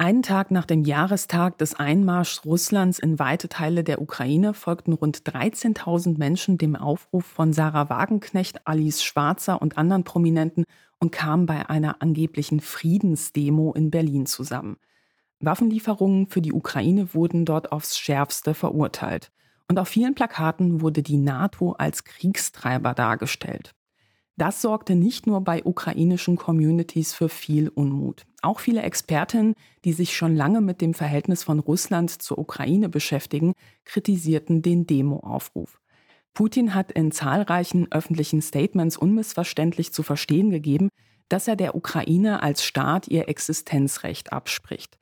Einen Tag nach dem Jahrestag des Einmarschs Russlands in weite Teile der Ukraine folgten rund 13.000 Menschen dem Aufruf von Sarah Wagenknecht, Alice Schwarzer und anderen Prominenten und kamen bei einer angeblichen Friedensdemo in Berlin zusammen. Waffenlieferungen für die Ukraine wurden dort aufs schärfste verurteilt. Und auf vielen Plakaten wurde die NATO als Kriegstreiber dargestellt. Das sorgte nicht nur bei ukrainischen Communities für viel Unmut. Auch viele Expertinnen, die sich schon lange mit dem Verhältnis von Russland zur Ukraine beschäftigen, kritisierten den Demoaufruf. Putin hat in zahlreichen öffentlichen Statements unmissverständlich zu verstehen gegeben, dass er der Ukraine als Staat ihr Existenzrecht abspricht.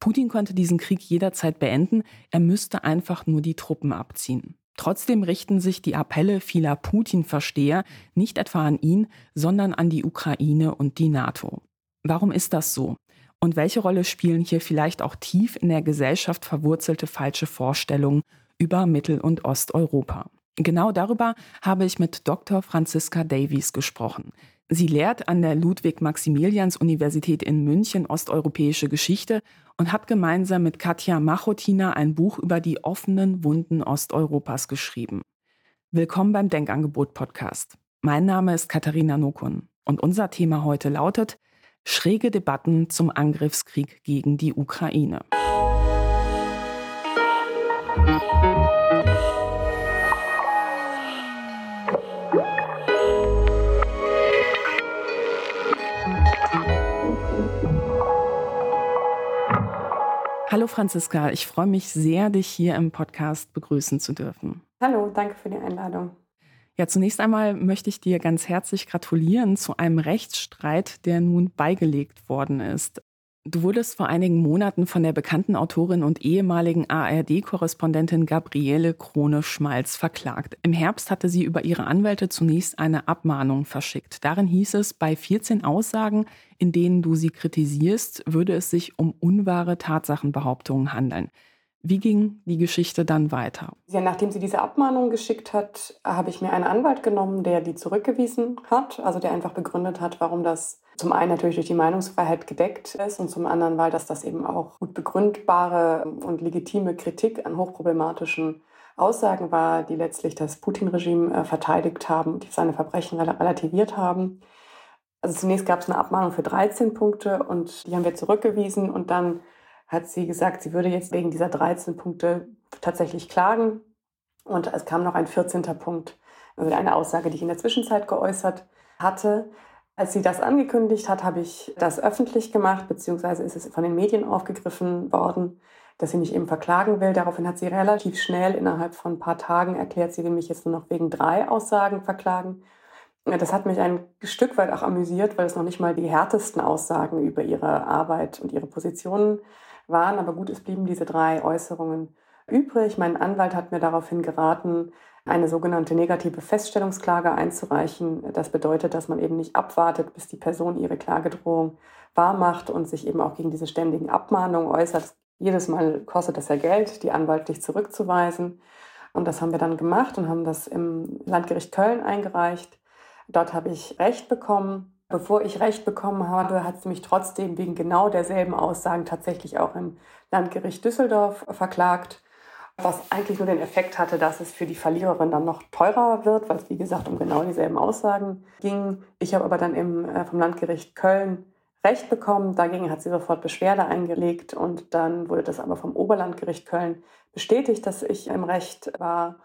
Putin konnte diesen Krieg jederzeit beenden, er müsste einfach nur die Truppen abziehen. Trotzdem richten sich die Appelle vieler Putin-Versteher nicht etwa an ihn, sondern an die Ukraine und die NATO. Warum ist das so? Und welche Rolle spielen hier vielleicht auch tief in der Gesellschaft verwurzelte falsche Vorstellungen über Mittel- und Osteuropa? Genau darüber habe ich mit Dr. Franziska Davies gesprochen. Sie lehrt an der Ludwig-Maximilians-Universität in München osteuropäische Geschichte und hat gemeinsam mit Katja Machotina ein Buch über die offenen Wunden Osteuropas geschrieben. Willkommen beim Denkangebot-Podcast. Mein Name ist Katharina Nokun und unser Thema heute lautet Schräge Debatten zum Angriffskrieg gegen die Ukraine. Hallo Franziska, ich freue mich sehr, dich hier im Podcast begrüßen zu dürfen. Hallo, danke für die Einladung. Ja, zunächst einmal möchte ich dir ganz herzlich gratulieren zu einem Rechtsstreit, der nun beigelegt worden ist. Du wurdest vor einigen Monaten von der bekannten Autorin und ehemaligen ARD-Korrespondentin Gabriele Krone-Schmalz verklagt. Im Herbst hatte sie über ihre Anwälte zunächst eine Abmahnung verschickt. Darin hieß es, bei 14 Aussagen, in denen du sie kritisierst, würde es sich um unwahre Tatsachenbehauptungen handeln. Wie ging die Geschichte dann weiter? Ja, nachdem sie diese Abmahnung geschickt hat, habe ich mir einen Anwalt genommen, der die zurückgewiesen hat, also der einfach begründet hat, warum das zum einen natürlich durch die Meinungsfreiheit gedeckt ist und zum anderen, weil das das eben auch gut begründbare und legitime Kritik an hochproblematischen Aussagen war, die letztlich das Putin-Regime äh, verteidigt haben, die seine Verbrechen relativiert haben. Also zunächst gab es eine Abmahnung für 13 Punkte und die haben wir zurückgewiesen und dann hat sie gesagt, sie würde jetzt wegen dieser 13 Punkte tatsächlich klagen. Und es kam noch ein 14. Punkt, also eine Aussage, die ich in der Zwischenzeit geäußert hatte. Als sie das angekündigt hat, habe ich das öffentlich gemacht, beziehungsweise ist es von den Medien aufgegriffen worden, dass sie mich eben verklagen will. Daraufhin hat sie relativ schnell, innerhalb von ein paar Tagen, erklärt, sie will mich jetzt nur noch wegen drei Aussagen verklagen. Das hat mich ein Stück weit auch amüsiert, weil es noch nicht mal die härtesten Aussagen über ihre Arbeit und ihre Positionen waren. Aber gut, es blieben diese drei Äußerungen übrig. Mein Anwalt hat mir daraufhin geraten, eine sogenannte negative Feststellungsklage einzureichen. Das bedeutet, dass man eben nicht abwartet, bis die Person ihre Klagedrohung wahrmacht und sich eben auch gegen diese ständigen Abmahnungen äußert. Jedes Mal kostet das ja Geld, die anwaltlich zurückzuweisen. Und das haben wir dann gemacht und haben das im Landgericht Köln eingereicht. Dort habe ich Recht bekommen Bevor ich Recht bekommen habe, hat sie mich trotzdem wegen genau derselben Aussagen tatsächlich auch im Landgericht Düsseldorf verklagt, was eigentlich nur den Effekt hatte, dass es für die Verliererin dann noch teurer wird, weil es wie gesagt um genau dieselben Aussagen ging. Ich habe aber dann im, äh, vom Landgericht Köln Recht bekommen. Dagegen hat sie sofort Beschwerde eingelegt und dann wurde das aber vom Oberlandgericht Köln bestätigt, dass ich im Recht war.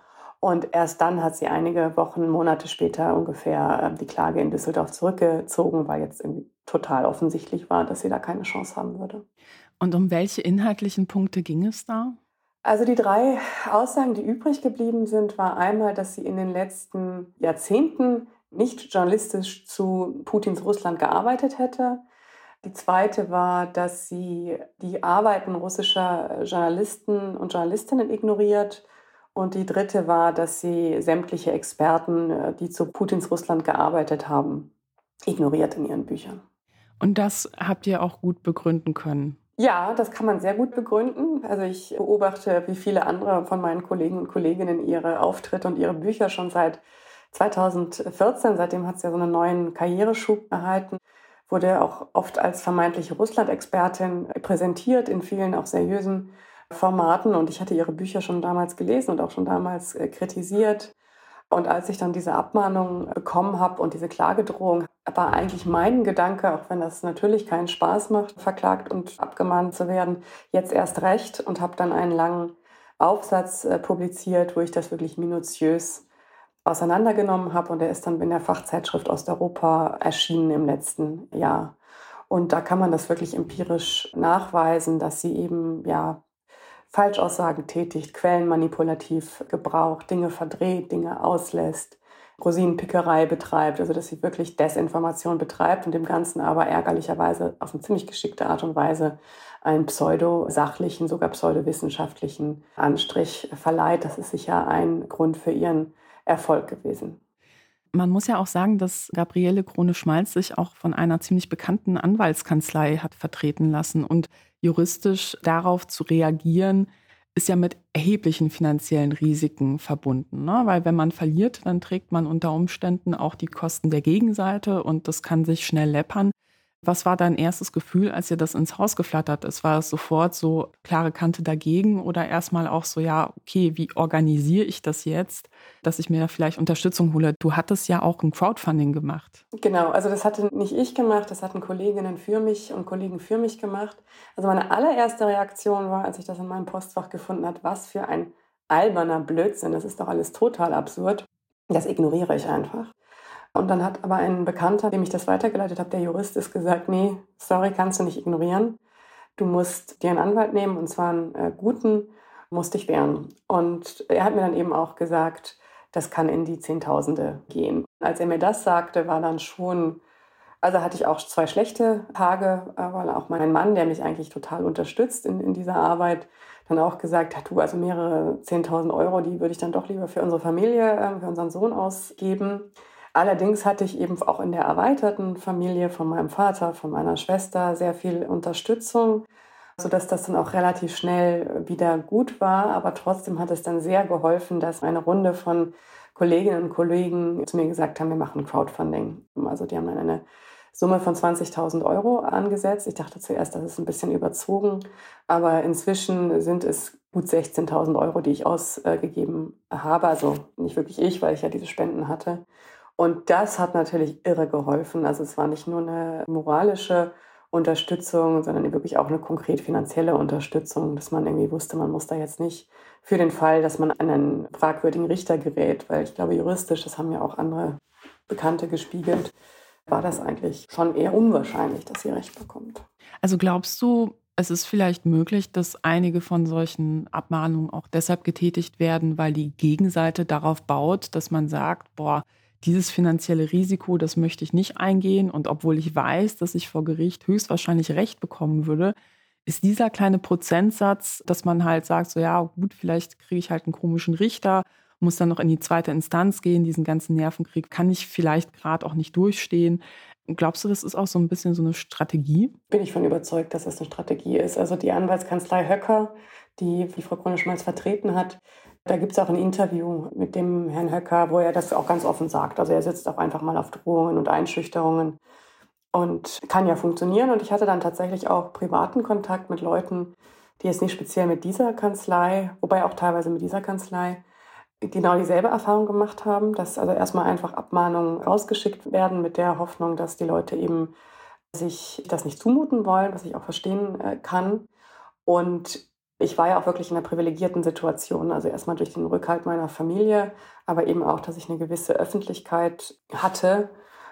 Und erst dann hat sie einige Wochen, Monate später ungefähr ähm, die Klage in Düsseldorf zurückgezogen, weil jetzt irgendwie total offensichtlich war, dass sie da keine Chance haben würde. Und um welche inhaltlichen Punkte ging es da? Also die drei Aussagen, die übrig geblieben sind, war einmal, dass sie in den letzten Jahrzehnten nicht journalistisch zu Putins Russland gearbeitet hätte. Die zweite war, dass sie die Arbeiten russischer Journalisten und Journalistinnen ignoriert und die dritte war, dass sie sämtliche Experten, äh, die zu Putins Russland gearbeitet haben, ignoriert in ihren Büchern. Und das habt ihr auch gut begründen können? Ja, das kann man sehr gut begründen. Also ich beobachte, wie viele andere von meinen Kollegen und Kolleginnen ihre Auftritte und ihre Bücher schon seit 2014. Seitdem hat sie ja so einen neuen Karriereschub erhalten. wurde auch oft als vermeintliche Russland-Expertin präsentiert in vielen auch seriösen Formaten. Und ich hatte ihre Bücher schon damals gelesen und auch schon damals äh, kritisiert. Und als ich dann diese Abmahnung bekommen habe und diese Klagedrohung, war eigentlich mein Gedanke, auch wenn das natürlich keinen Spaß macht, verklagt und abgemahnt zu werden, jetzt erst recht und habe dann einen langen Aufsatz äh, publiziert, wo ich das wirklich minutiös auseinandergenommen habe. Und der ist dann in der Fachzeitschrift Osteuropa erschienen im letzten Jahr. Und da kann man das wirklich empirisch nachweisen, dass sie eben ja Falschaussagen tätigt, Quellen manipulativ gebraucht, Dinge verdreht, Dinge auslässt, Rosinenpickerei betreibt, also dass sie wirklich Desinformation betreibt und dem Ganzen aber ärgerlicherweise auf eine ziemlich geschickte Art und Weise einen pseudo-sachlichen, sogar pseudowissenschaftlichen Anstrich verleiht. Das ist sicher ein Grund für ihren Erfolg gewesen. Man muss ja auch sagen, dass Gabriele Krone-Schmalz sich auch von einer ziemlich bekannten Anwaltskanzlei hat vertreten lassen. Und juristisch darauf zu reagieren, ist ja mit erheblichen finanziellen Risiken verbunden. Ne? Weil wenn man verliert, dann trägt man unter Umständen auch die Kosten der Gegenseite und das kann sich schnell läppern. Was war dein erstes Gefühl, als dir das ins Haus geflattert ist? War es sofort so klare Kante dagegen oder erstmal auch so, ja, okay, wie organisiere ich das jetzt, dass ich mir da vielleicht Unterstützung hole? Du hattest ja auch ein Crowdfunding gemacht. Genau, also das hatte nicht ich gemacht, das hatten Kolleginnen für mich und Kollegen für mich gemacht. Also meine allererste Reaktion war, als ich das in meinem Postfach gefunden habe, was für ein alberner Blödsinn, das ist doch alles total absurd. Das ignoriere ich einfach. Und dann hat aber ein Bekannter, dem ich das weitergeleitet habe, der Jurist ist, gesagt, nee, sorry, kannst du nicht ignorieren. Du musst dir einen Anwalt nehmen, und zwar einen äh, guten, musst dich wehren. Und er hat mir dann eben auch gesagt, das kann in die Zehntausende gehen. Als er mir das sagte, war dann schon, also hatte ich auch zwei schlechte Tage, weil auch mein Mann, der mich eigentlich total unterstützt in, in dieser Arbeit, dann auch gesagt hat, du, also mehrere Zehntausend Euro, die würde ich dann doch lieber für unsere Familie, äh, für unseren Sohn ausgeben. Allerdings hatte ich eben auch in der erweiterten Familie von meinem Vater, von meiner Schwester sehr viel Unterstützung, sodass das dann auch relativ schnell wieder gut war. Aber trotzdem hat es dann sehr geholfen, dass eine Runde von Kolleginnen und Kollegen zu mir gesagt haben, wir machen Crowdfunding. Also die haben dann eine Summe von 20.000 Euro angesetzt. Ich dachte zuerst, das ist ein bisschen überzogen, aber inzwischen sind es gut 16.000 Euro, die ich ausgegeben habe. Also nicht wirklich ich, weil ich ja diese Spenden hatte. Und das hat natürlich irre geholfen. Also es war nicht nur eine moralische Unterstützung, sondern wirklich auch eine konkret finanzielle Unterstützung, dass man irgendwie wusste, man muss da jetzt nicht für den Fall, dass man an einen fragwürdigen Richter gerät, weil ich glaube, juristisch, das haben ja auch andere Bekannte gespiegelt, war das eigentlich schon eher unwahrscheinlich, dass sie Recht bekommt. Also glaubst du, es ist vielleicht möglich, dass einige von solchen Abmahnungen auch deshalb getätigt werden, weil die Gegenseite darauf baut, dass man sagt, boah, dieses finanzielle Risiko, das möchte ich nicht eingehen. Und obwohl ich weiß, dass ich vor Gericht höchstwahrscheinlich Recht bekommen würde, ist dieser kleine Prozentsatz, dass man halt sagt, so ja, gut, vielleicht kriege ich halt einen komischen Richter, muss dann noch in die zweite Instanz gehen, diesen ganzen Nervenkrieg kann ich vielleicht gerade auch nicht durchstehen. Glaubst du, das ist auch so ein bisschen so eine Strategie? Bin ich von überzeugt, dass das eine Strategie ist. Also die Anwaltskanzlei Höcker, die, die Frau Krone-Schmalz vertreten hat, da gibt es auch ein Interview mit dem Herrn Höcker, wo er das auch ganz offen sagt. Also er sitzt auch einfach mal auf Drohungen und Einschüchterungen und kann ja funktionieren. Und ich hatte dann tatsächlich auch privaten Kontakt mit Leuten, die jetzt nicht speziell mit dieser Kanzlei, wobei auch teilweise mit dieser Kanzlei, genau dieselbe Erfahrung gemacht haben, dass also erstmal einfach Abmahnungen rausgeschickt werden mit der Hoffnung, dass die Leute eben sich das nicht zumuten wollen, was ich auch verstehen äh, kann. Und ich war ja auch wirklich in einer privilegierten Situation. Also erstmal durch den Rückhalt meiner Familie, aber eben auch, dass ich eine gewisse Öffentlichkeit hatte.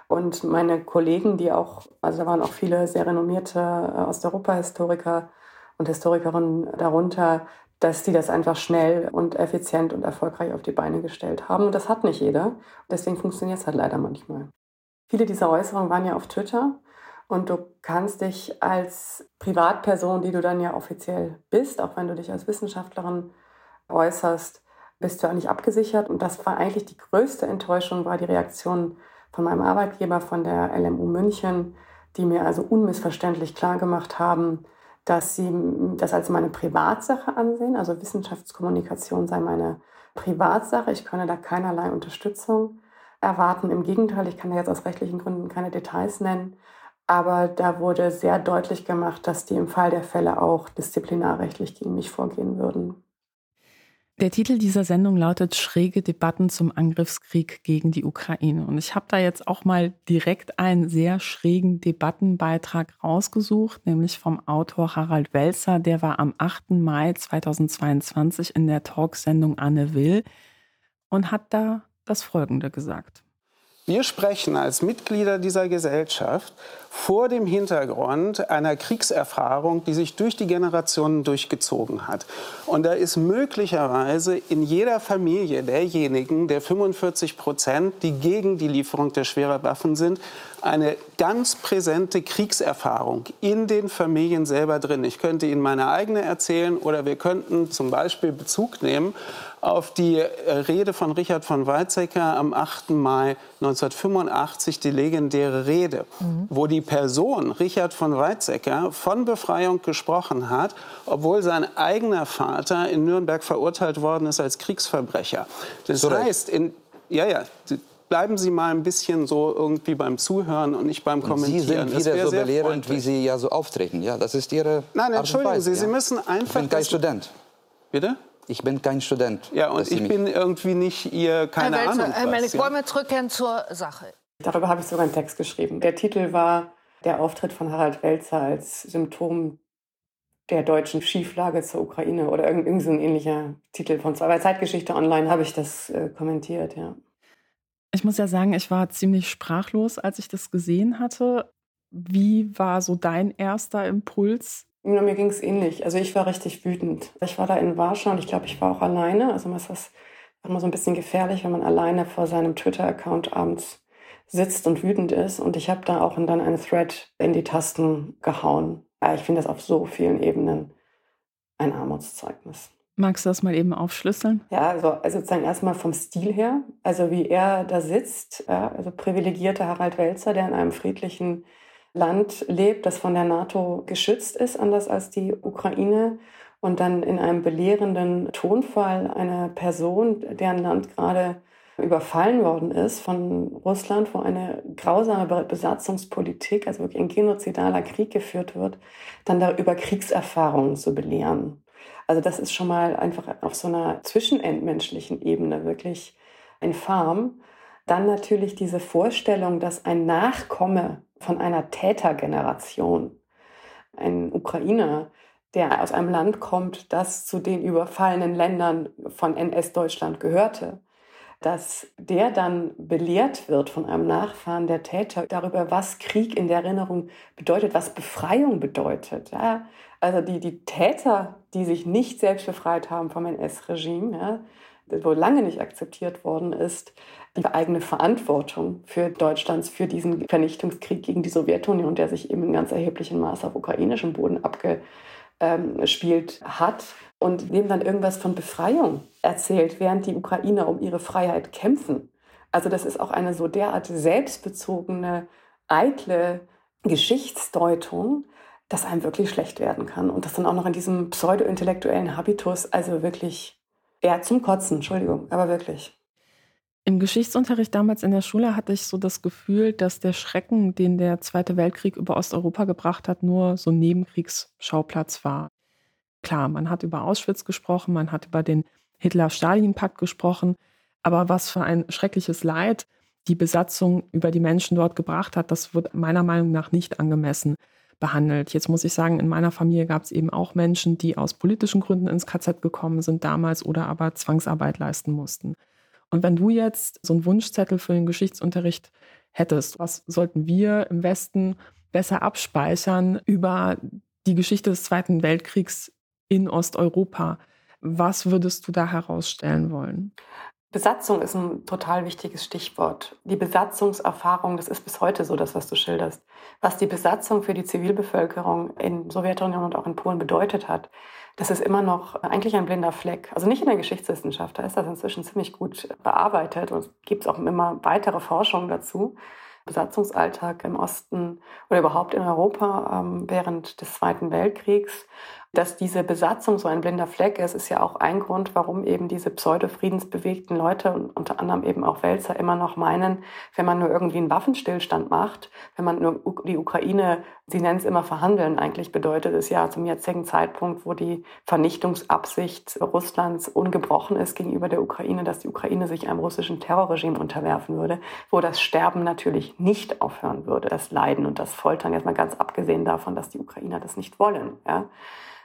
Und meine Kollegen, die auch, also da waren auch viele sehr renommierte äh, Osteuropa-Historiker und Historikerinnen darunter, dass die das einfach schnell und effizient und erfolgreich auf die Beine gestellt haben. Und das hat nicht jeder. Deswegen funktioniert es halt leider manchmal. Viele dieser Äußerungen waren ja auf Twitter und du kannst dich als Privatperson, die du dann ja offiziell bist, auch wenn du dich als Wissenschaftlerin äußerst, bist du eigentlich abgesichert. Und das war eigentlich die größte Enttäuschung, war die Reaktion von meinem Arbeitgeber, von der LMU München, die mir also unmissverständlich klargemacht haben, dass sie das als meine Privatsache ansehen. Also Wissenschaftskommunikation sei meine Privatsache. Ich könne da keinerlei Unterstützung erwarten. Im Gegenteil, ich kann da jetzt aus rechtlichen Gründen keine Details nennen. Aber da wurde sehr deutlich gemacht, dass die im Fall der Fälle auch disziplinarrechtlich gegen mich vorgehen würden. Der Titel dieser Sendung lautet Schräge Debatten zum Angriffskrieg gegen die Ukraine. Und ich habe da jetzt auch mal direkt einen sehr schrägen Debattenbeitrag rausgesucht, nämlich vom Autor Harald Welzer. Der war am 8. Mai 2022 in der Talksendung Anne Will und hat da das Folgende gesagt. Wir sprechen als Mitglieder dieser Gesellschaft vor dem Hintergrund einer Kriegserfahrung, die sich durch die Generationen durchgezogen hat. Und da ist möglicherweise in jeder Familie derjenigen, der 45 Prozent, die gegen die Lieferung der schwerer Waffen sind, eine ganz präsente Kriegserfahrung in den Familien selber drin. Ich könnte Ihnen meine eigene erzählen oder wir könnten zum Beispiel Bezug nehmen auf die äh, Rede von Richard von Weizsäcker am 8. Mai 1985, die legendäre Rede, mhm. wo die Person Richard von Weizsäcker von Befreiung gesprochen hat, obwohl sein eigener Vater in Nürnberg verurteilt worden ist als Kriegsverbrecher. Das so heißt, in, ja, ja, bleiben Sie mal ein bisschen so irgendwie beim Zuhören und nicht beim und Kommentieren. Sie sind wieder so belehrend, wie Sie ja so auftreten. Ja, das ist Ihre Nein, entschuldigen Sie, ja? Sie müssen einfach... Ich bin kein Student. Bitte? Ich bin kein Student. Ja, und ich bin irgendwie nicht Ihr, keine Herr Ahnung Herr was. Ich wollen wir zurückkehren zur Sache. Darüber habe ich sogar einen Text geschrieben. Der Titel war der Auftritt von Harald Welzer als Symptom der deutschen Schieflage zur Ukraine oder irgendein so ein ähnlicher Titel von bei Zeitgeschichte Online habe ich das äh, kommentiert, ja. Ich muss ja sagen, ich war ziemlich sprachlos, als ich das gesehen hatte. Wie war so dein erster Impuls? Ja, mir ging es ähnlich. Also ich war richtig wütend. Ich war da in Warschau und ich glaube, ich war auch alleine. Also ist das immer so ein bisschen gefährlich, wenn man alleine vor seinem Twitter-Account abends sitzt und wütend ist. Und ich habe da auch dann einen Thread in die Tasten gehauen. Ich finde das auf so vielen Ebenen ein Armutszeugnis. Magst du das mal eben aufschlüsseln? Ja, also, also sozusagen erstmal vom Stil her, also wie er da sitzt, ja, also privilegierter Harald Welzer, der in einem friedlichen Land lebt, das von der NATO geschützt ist, anders als die Ukraine, und dann in einem belehrenden Tonfall eine Person, deren Land gerade überfallen worden ist von Russland, wo eine grausame Besatzungspolitik, also wirklich ein genozidaler Krieg geführt wird, dann da über Kriegserfahrungen zu belehren. Also das ist schon mal einfach auf so einer zwischenendmenschlichen Ebene wirklich infam. Dann natürlich diese Vorstellung, dass ein Nachkomme von einer Tätergeneration, ein Ukrainer, der aus einem Land kommt, das zu den überfallenen Ländern von NS-Deutschland gehörte, dass der dann belehrt wird von einem Nachfahren der Täter darüber, was Krieg in der Erinnerung bedeutet, was Befreiung bedeutet. Ja? Also die, die Täter, die sich nicht selbst befreit haben vom NS-Regime, ja, wo lange nicht akzeptiert worden ist, die eigene Verantwortung für Deutschlands, für diesen Vernichtungskrieg gegen die Sowjetunion, der sich eben in ganz erheblichem Maße auf ukrainischem Boden abgespielt hat und dem dann irgendwas von Befreiung erzählt, während die Ukrainer um ihre Freiheit kämpfen. Also das ist auch eine so derart selbstbezogene, eitle Geschichtsdeutung, dass einem wirklich schlecht werden kann. Und das dann auch noch in diesem pseudo-intellektuellen Habitus, also wirklich eher zum Kotzen, Entschuldigung, aber wirklich. Im Geschichtsunterricht damals in der Schule hatte ich so das Gefühl, dass der Schrecken, den der Zweite Weltkrieg über Osteuropa gebracht hat, nur so ein Nebenkriegsschauplatz war. Klar, man hat über Auschwitz gesprochen, man hat über den Hitler-Stalin-Pakt gesprochen, aber was für ein schreckliches Leid die Besatzung über die Menschen dort gebracht hat, das wird meiner Meinung nach nicht angemessen behandelt. Jetzt muss ich sagen, in meiner Familie gab es eben auch Menschen, die aus politischen Gründen ins KZ gekommen sind damals oder aber Zwangsarbeit leisten mussten. Und wenn du jetzt so einen Wunschzettel für den Geschichtsunterricht hättest, was sollten wir im Westen besser abspeichern über die Geschichte des Zweiten Weltkriegs in Osteuropa? Was würdest du da herausstellen wollen? Besatzung ist ein total wichtiges Stichwort. Die Besatzungserfahrung, das ist bis heute so, das, was du schilderst. Was die Besatzung für die Zivilbevölkerung in Sowjetunion und auch in Polen bedeutet hat, das ist immer noch eigentlich ein blinder Fleck. Also nicht in der Geschichtswissenschaft, da ist das inzwischen ziemlich gut bearbeitet und es gibt auch immer weitere Forschungen dazu. Besatzungsalltag im Osten oder überhaupt in Europa ähm, während des Zweiten Weltkriegs. Dass diese Besatzung so ein blinder Fleck ist, ist ja auch ein Grund, warum eben diese pseudo-friedensbewegten Leute und unter anderem eben auch Wälzer immer noch meinen, wenn man nur irgendwie einen Waffenstillstand macht, wenn man nur die Ukraine, sie nennen es immer verhandeln, eigentlich bedeutet es ja zum jetzigen Zeitpunkt, wo die Vernichtungsabsicht Russlands ungebrochen ist gegenüber der Ukraine, dass die Ukraine sich einem russischen Terrorregime unterwerfen würde, wo das Sterben natürlich nicht aufhören würde, das Leiden und das Foltern, jetzt mal ganz abgesehen davon, dass die Ukrainer das nicht wollen. Ja.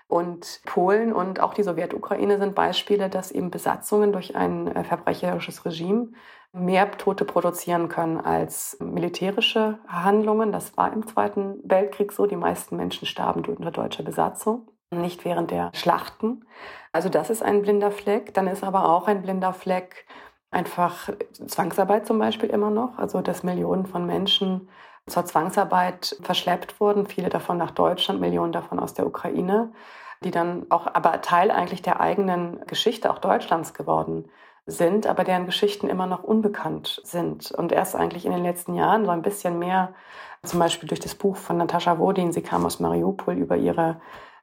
Und Polen und auch die Sowjetukraine sind Beispiele, dass eben Besatzungen durch ein äh, verbrecherisches Regime mehr Tote produzieren können als militärische Handlungen. Das war im Zweiten Weltkrieg so. Die meisten Menschen starben unter deutscher Besatzung, nicht während der Schlachten. Also das ist ein blinder Fleck. Dann ist aber auch ein blinder Fleck einfach Zwangsarbeit zum Beispiel immer noch. Also dass Millionen von Menschen zur Zwangsarbeit verschleppt wurden, viele davon nach Deutschland, Millionen davon aus der Ukraine, die dann auch aber Teil eigentlich der eigenen Geschichte auch Deutschlands geworden sind, aber deren Geschichten immer noch unbekannt sind und erst eigentlich in den letzten Jahren so ein bisschen mehr, zum Beispiel durch das Buch von Natascha Wodin, sie kam aus Mariupol über ihre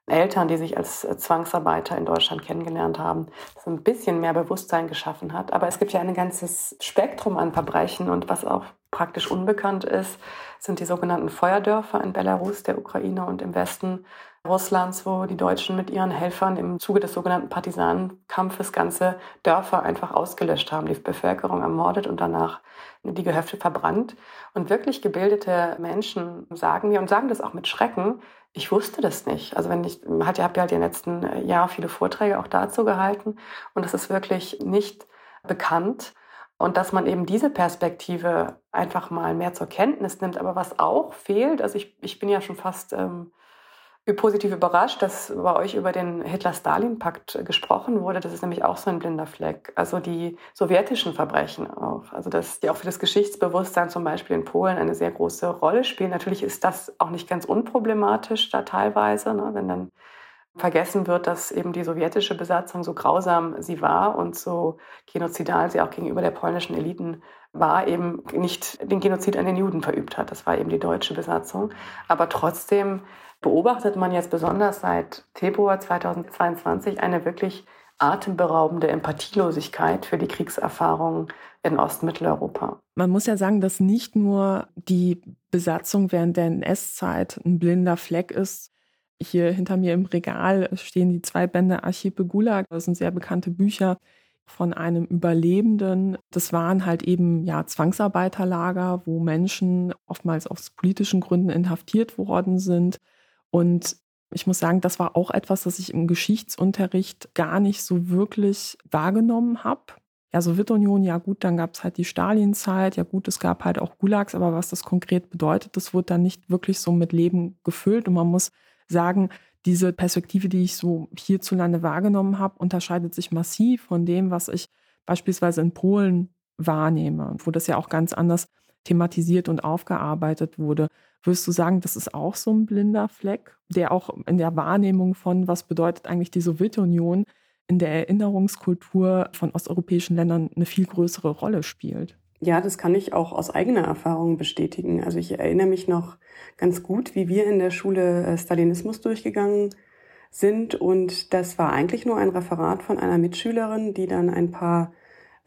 Eltern, die sich als Zwangsarbeiter in Deutschland kennengelernt haben, so ein bisschen mehr Bewusstsein geschaffen hat. Aber es gibt ja ein ganzes Spektrum an Verbrechen und was auch praktisch unbekannt ist, sind die sogenannten Feuerdörfer in Belarus, der Ukraine und im Westen Russlands, wo die Deutschen mit ihren Helfern im Zuge des sogenannten Partisanenkampfes ganze Dörfer einfach ausgelöscht haben, die Bevölkerung ermordet und danach die Gehöfte verbrannt. Und wirklich gebildete Menschen sagen mir und sagen das auch mit Schrecken, ich wusste das nicht. Also wenn ich, hat, ich habe ja halt in den letzten Jahren viele Vorträge auch dazu gehalten und es ist wirklich nicht bekannt. Und dass man eben diese Perspektive einfach mal mehr zur Kenntnis nimmt. Aber was auch fehlt, also ich, ich bin ja schon fast ähm, positiv überrascht, dass bei euch über den Hitler-Stalin-Pakt gesprochen wurde. Das ist nämlich auch so ein blinder Fleck. Also die sowjetischen Verbrechen auch. Also dass die auch für das Geschichtsbewusstsein zum Beispiel in Polen eine sehr große Rolle spielen. Natürlich ist das auch nicht ganz unproblematisch da teilweise, ne, wenn dann vergessen wird, dass eben die sowjetische Besatzung so grausam sie war und so genozidal sie auch gegenüber der polnischen Eliten war, eben nicht den Genozid an den Juden verübt hat. Das war eben die deutsche Besatzung. Aber trotzdem beobachtet man jetzt besonders seit Februar 2022 eine wirklich atemberaubende Empathielosigkeit für die Kriegserfahrungen in Ostmitteleuropa. Man muss ja sagen, dass nicht nur die Besatzung während der NS-Zeit ein blinder Fleck ist. Hier hinter mir im Regal stehen die zwei Bände Archive Gulag. Das sind sehr bekannte Bücher von einem Überlebenden. Das waren halt eben ja Zwangsarbeiterlager, wo Menschen oftmals aus politischen Gründen inhaftiert worden sind und ich muss sagen, das war auch etwas, das ich im Geschichtsunterricht gar nicht so wirklich wahrgenommen habe. Ja, Sowjetunion, ja gut, dann gab es halt die Stalinzeit, ja gut, es gab halt auch Gulags, aber was das konkret bedeutet, das wurde dann nicht wirklich so mit Leben gefüllt. Und man muss sagen, diese Perspektive, die ich so hierzulande wahrgenommen habe, unterscheidet sich massiv von dem, was ich beispielsweise in Polen wahrnehme, wo das ja auch ganz anders thematisiert und aufgearbeitet wurde. Würdest du sagen, das ist auch so ein blinder Fleck, der auch in der Wahrnehmung von, was bedeutet eigentlich die Sowjetunion, in der Erinnerungskultur von osteuropäischen Ländern eine viel größere Rolle spielt? Ja, das kann ich auch aus eigener Erfahrung bestätigen. Also ich erinnere mich noch ganz gut, wie wir in der Schule äh, Stalinismus durchgegangen sind. Und das war eigentlich nur ein Referat von einer Mitschülerin, die dann ein paar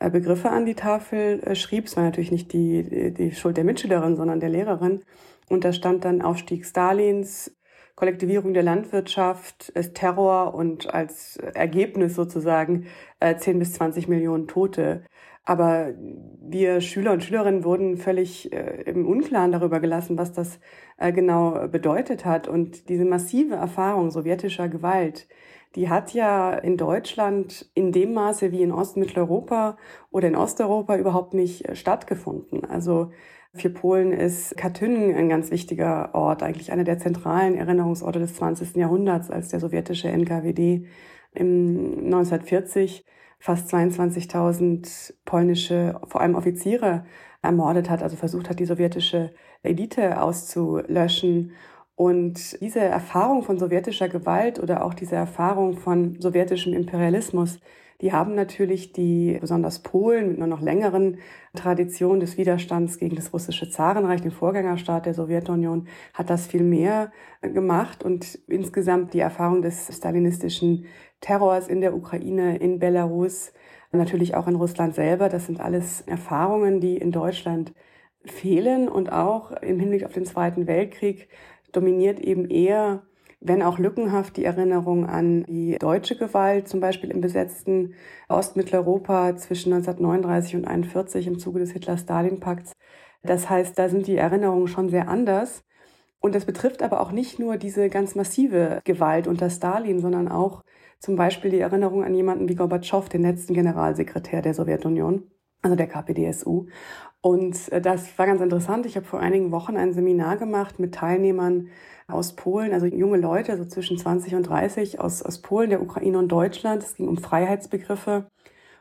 äh, Begriffe an die Tafel äh, schrieb. Es war natürlich nicht die, die Schuld der Mitschülerin, sondern der Lehrerin. Und da stand dann Aufstieg Stalins, Kollektivierung der Landwirtschaft, Terror und als Ergebnis sozusagen 10 äh, bis 20 Millionen Tote. Aber wir Schüler und Schülerinnen wurden völlig im Unklaren darüber gelassen, was das genau bedeutet hat. Und diese massive Erfahrung sowjetischer Gewalt, die hat ja in Deutschland in dem Maße wie in Ostmitteleuropa oder in Osteuropa überhaupt nicht äh, stattgefunden. Also für Polen ist Katyń ein ganz wichtiger Ort, eigentlich einer der zentralen Erinnerungsorte des 20. Jahrhunderts, als der sowjetische NKWD im 1940 fast 22.000 polnische, vor allem Offiziere, ermordet hat, also versucht hat, die sowjetische Elite auszulöschen. Und diese Erfahrung von sowjetischer Gewalt oder auch diese Erfahrung von sowjetischem Imperialismus, die haben natürlich die, besonders Polen mit einer noch längeren Tradition des Widerstands gegen das russische Zarenreich, den Vorgängerstaat der Sowjetunion, hat das viel mehr gemacht. Und insgesamt die Erfahrung des stalinistischen Terrors in der Ukraine, in Belarus, natürlich auch in Russland selber, das sind alles Erfahrungen, die in Deutschland fehlen und auch im Hinblick auf den Zweiten Weltkrieg dominiert eben eher wenn auch lückenhaft die Erinnerung an die deutsche Gewalt, zum Beispiel im besetzten Ostmitteleuropa zwischen 1939 und 1941 im Zuge des Hitler-Stalin-Pakts. Das heißt, da sind die Erinnerungen schon sehr anders. Und das betrifft aber auch nicht nur diese ganz massive Gewalt unter Stalin, sondern auch zum Beispiel die Erinnerung an jemanden wie Gorbatschow, den letzten Generalsekretär der Sowjetunion, also der KPDSU. Und äh, das war ganz interessant. Ich habe vor einigen Wochen ein Seminar gemacht mit Teilnehmern aus Polen, also junge Leute, so zwischen 20 und 30 aus, aus Polen, der Ukraine und Deutschland. Es ging um Freiheitsbegriffe.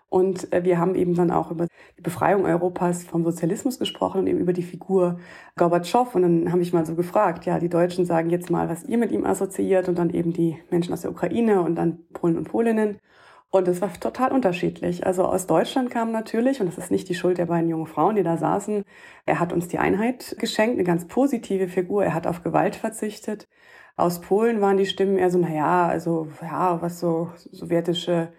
Und äh, wir haben eben dann auch über die Befreiung Europas vom Sozialismus gesprochen und eben über die Figur Gorbatschow. Und dann habe ich mal so gefragt, ja, die Deutschen sagen jetzt mal, was ihr mit ihm assoziiert und dann eben die Menschen aus der Ukraine und dann Polen und Polinnen. Und es war total unterschiedlich. Also aus Deutschland kam natürlich, und das ist nicht die Schuld der beiden jungen Frauen, die da saßen, er hat uns die Einheit geschenkt, eine ganz positive Figur, er hat auf Gewalt verzichtet. Aus Polen waren die Stimmen eher so, na ja, also ja, was so sowjetische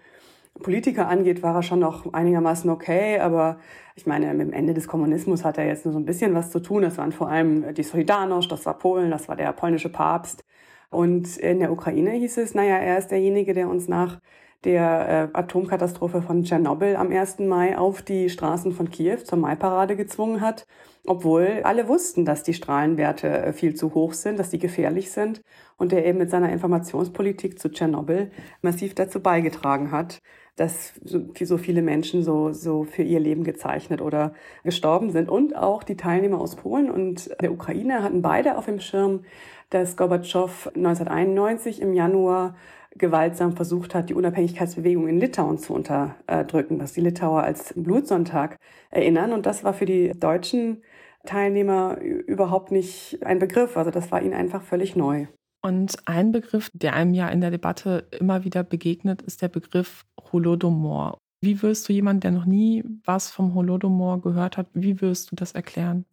Politiker angeht, war er schon noch einigermaßen okay, aber ich meine, mit dem Ende des Kommunismus hat er jetzt nur so ein bisschen was zu tun. Das waren vor allem die Solidarność, das war Polen, das war der polnische Papst. Und in der Ukraine hieß es, naja, er ist derjenige, der uns nach der äh, Atomkatastrophe von Tschernobyl am 1. Mai auf die Straßen von Kiew zur Maiparade gezwungen hat, obwohl alle wussten, dass die Strahlenwerte äh, viel zu hoch sind, dass die gefährlich sind und der eben mit seiner Informationspolitik zu Tschernobyl massiv dazu beigetragen hat, dass so viele Menschen so, so für ihr Leben gezeichnet oder gestorben sind. Und auch die Teilnehmer aus Polen und der Ukraine hatten beide auf dem Schirm, dass Gorbatschow 1991 im Januar gewaltsam versucht hat, die Unabhängigkeitsbewegung in Litauen zu unterdrücken, was die Litauer als Blutsonntag erinnern. Und das war für die deutschen Teilnehmer überhaupt nicht ein Begriff. Also das war ihnen einfach völlig neu. Und ein Begriff, der einem ja in der Debatte immer wieder begegnet, ist der Begriff Holodomor. Wie wirst du jemand, der noch nie was vom Holodomor gehört hat, wie wirst du das erklären,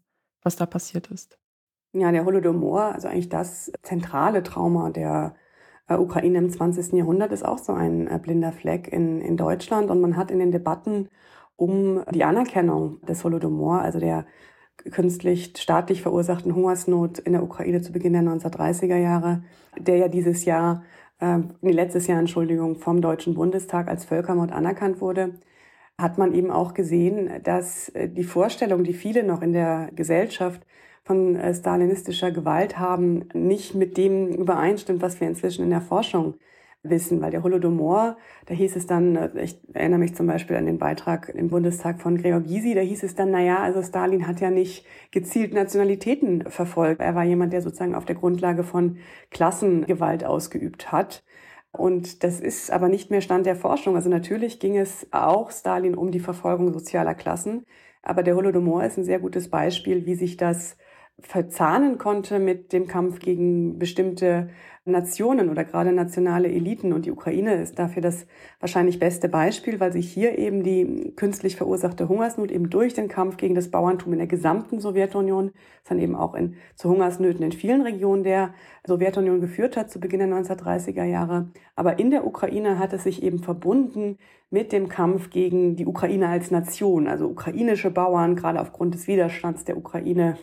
was da passiert ist? Ja, der Holodomor, also eigentlich das zentrale Trauma der äh, Ukraine im 20. Jahrhundert ist auch so ein äh, blinder Fleck in, in Deutschland. Und man hat in den Debatten um die Anerkennung des Holodomor, also der künstlich staatlich verursachten Hungersnot in der Ukraine zu Beginn der 1930er Jahre, der ja dieses Jahr, äh, letztes Jahr, Entschuldigung, vom Deutschen Bundestag als Völkermord anerkannt wurde, hat man eben auch gesehen, dass äh, die Vorstellung, die viele noch in der Gesellschaft von äh, stalinistischer Gewalt haben, nicht mit dem übereinstimmt, was wir inzwischen in der Forschung wissen, weil der Holodomor, da hieß es dann, äh, ich erinnere mich zum Beispiel an den Beitrag im Bundestag von Gregor Gysi, da hieß es dann, na ja, also Stalin hat ja nicht gezielt Nationalitäten verfolgt. Er war jemand, der sozusagen auf der Grundlage von Klassengewalt ausgeübt hat. Und das ist aber nicht mehr Stand der Forschung. Also natürlich ging es auch Stalin um die Verfolgung sozialer Klassen. Aber der Holodomor ist ein sehr gutes Beispiel, wie sich das verzahnen konnte mit dem Kampf gegen bestimmte Nationen oder gerade nationale Eliten. Und die Ukraine ist dafür das wahrscheinlich beste Beispiel, weil sich hier eben die künstlich verursachte Hungersnot eben durch den Kampf gegen das Bauerntum in der gesamten Sowjetunion, das dann eben auch in, zu Hungersnöten in vielen Regionen der Sowjetunion geführt hat zu Beginn der 1930er Jahre. Aber in der Ukraine hat es sich eben verbunden mit dem Kampf gegen die Ukraine als Nation, also ukrainische Bauern, gerade aufgrund des Widerstands der Ukraine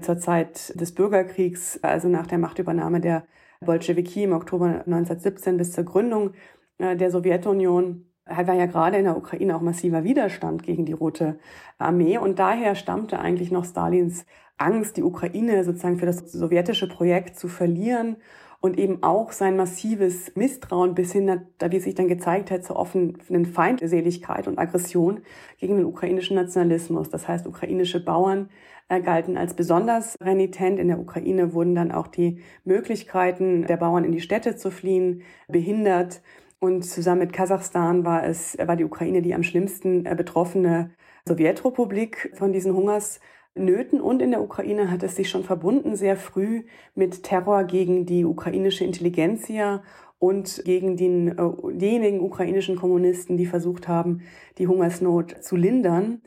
zur Zeit des Bürgerkriegs, also nach der Machtübernahme der Bolschewiki im Oktober 1917 bis zur Gründung äh, der Sowjetunion war ja gerade in der Ukraine auch massiver Widerstand gegen die Rote Armee und daher stammte eigentlich noch Stalins Angst, die Ukraine sozusagen für das sowjetische Projekt zu verlieren und eben auch sein massives Misstrauen bis hin, wie sich dann gezeigt hat, zur offenen Feindseligkeit und Aggression gegen den ukrainischen Nationalismus. Das heißt, ukrainische Bauern äh, galten als besonders renitent. In der Ukraine wurden dann auch die Möglichkeiten der Bauern in die Städte zu fliehen behindert. Und zusammen mit Kasachstan war es, war die Ukraine die am schlimmsten äh, betroffene Sowjetrepublik von diesen Hungers Nöten und in der Ukraine hat es sich schon verbunden, sehr früh mit Terror gegen die ukrainische Intelligenzia und gegen den, äh, diejenigen ukrainischen Kommunisten, die versucht haben, die Hungersnot zu lindern.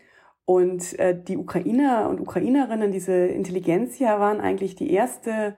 Und äh, die Ukrainer und Ukrainerinnen, diese Intelligenzia, waren eigentlich die erste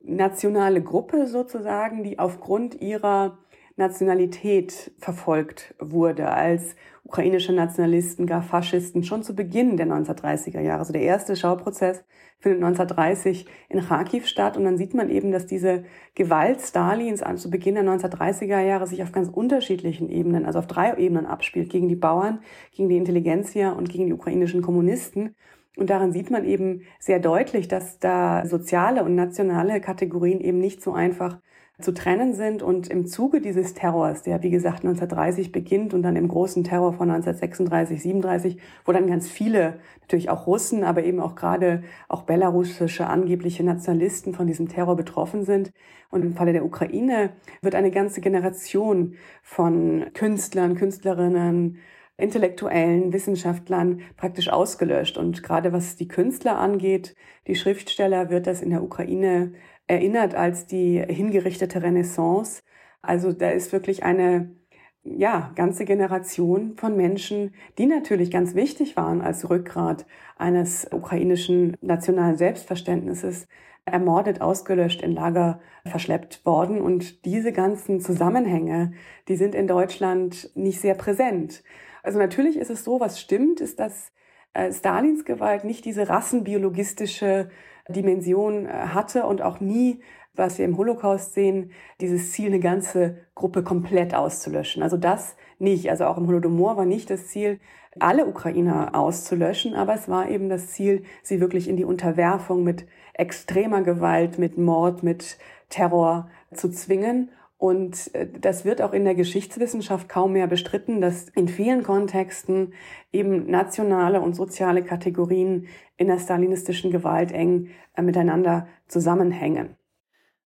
nationale Gruppe sozusagen, die aufgrund ihrer Nationalität verfolgt wurde als ukrainische Nationalisten, gar Faschisten, schon zu Beginn der 1930er Jahre. Also der erste Schauprozess findet 1930 in Kharkiv statt und dann sieht man eben, dass diese Gewalt Stalins zu Beginn der 1930er Jahre sich auf ganz unterschiedlichen Ebenen, also auf drei Ebenen abspielt, gegen die Bauern, gegen die Intelligenzia und gegen die ukrainischen Kommunisten. Und daran sieht man eben sehr deutlich, dass da soziale und nationale Kategorien eben nicht so einfach zu trennen sind. Und im Zuge dieses Terrors, der wie gesagt 1930 beginnt und dann im großen Terror von 1936, 37, wo dann ganz viele, natürlich auch Russen, aber eben auch gerade auch belarussische angebliche Nationalisten von diesem Terror betroffen sind. Und im Falle der Ukraine wird eine ganze Generation von Künstlern, Künstlerinnen, Intellektuellen, Wissenschaftlern praktisch ausgelöscht. Und gerade was die Künstler angeht, die Schriftsteller, wird das in der Ukraine erinnert als die hingerichtete Renaissance. Also da ist wirklich eine ja, ganze Generation von Menschen, die natürlich ganz wichtig waren als Rückgrat eines ukrainischen nationalen Selbstverständnisses, ermordet, ausgelöscht, in Lager verschleppt worden. Und diese ganzen Zusammenhänge, die sind in Deutschland nicht sehr präsent. Also natürlich ist es so, was stimmt, ist, dass äh, Stalins Gewalt nicht diese rassenbiologistische Dimension äh, hatte und auch nie, was wir im Holocaust sehen, dieses Ziel, eine ganze Gruppe komplett auszulöschen. Also das nicht. Also auch im Holodomor war nicht das Ziel, alle Ukrainer auszulöschen, aber es war eben das Ziel, sie wirklich in die Unterwerfung mit extremer Gewalt, mit Mord, mit Terror zu zwingen. Und äh, das wird auch in der Geschichtswissenschaft kaum mehr bestritten, dass in vielen Kontexten eben nationale und soziale Kategorien in der stalinistischen Gewalt eng äh, miteinander zusammenhängen.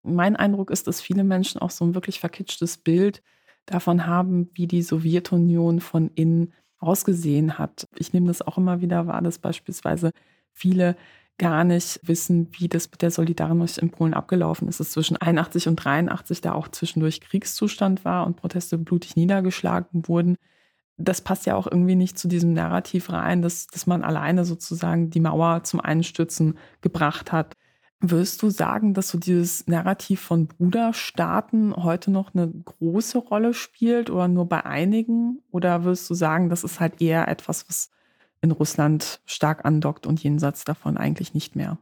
Mein Eindruck ist, dass viele Menschen auch so ein wirklich verkitschtes Bild davon haben, wie die Sowjetunion von innen ausgesehen hat. Ich nehme das auch immer wieder wahr, dass beispielsweise viele gar nicht wissen, wie das mit der Solidarność in Polen abgelaufen ist. Dass zwischen 81 und 83 da auch zwischendurch Kriegszustand war und Proteste blutig niedergeschlagen wurden. Das passt ja auch irgendwie nicht zu diesem Narrativ rein, dass, dass man alleine sozusagen die Mauer zum Einstürzen gebracht hat. Würdest du sagen, dass so dieses Narrativ von Bruderstaaten heute noch eine große Rolle spielt oder nur bei einigen? Oder würdest du sagen, das ist halt eher etwas, was in Russland stark andockt und jenseits davon eigentlich nicht mehr.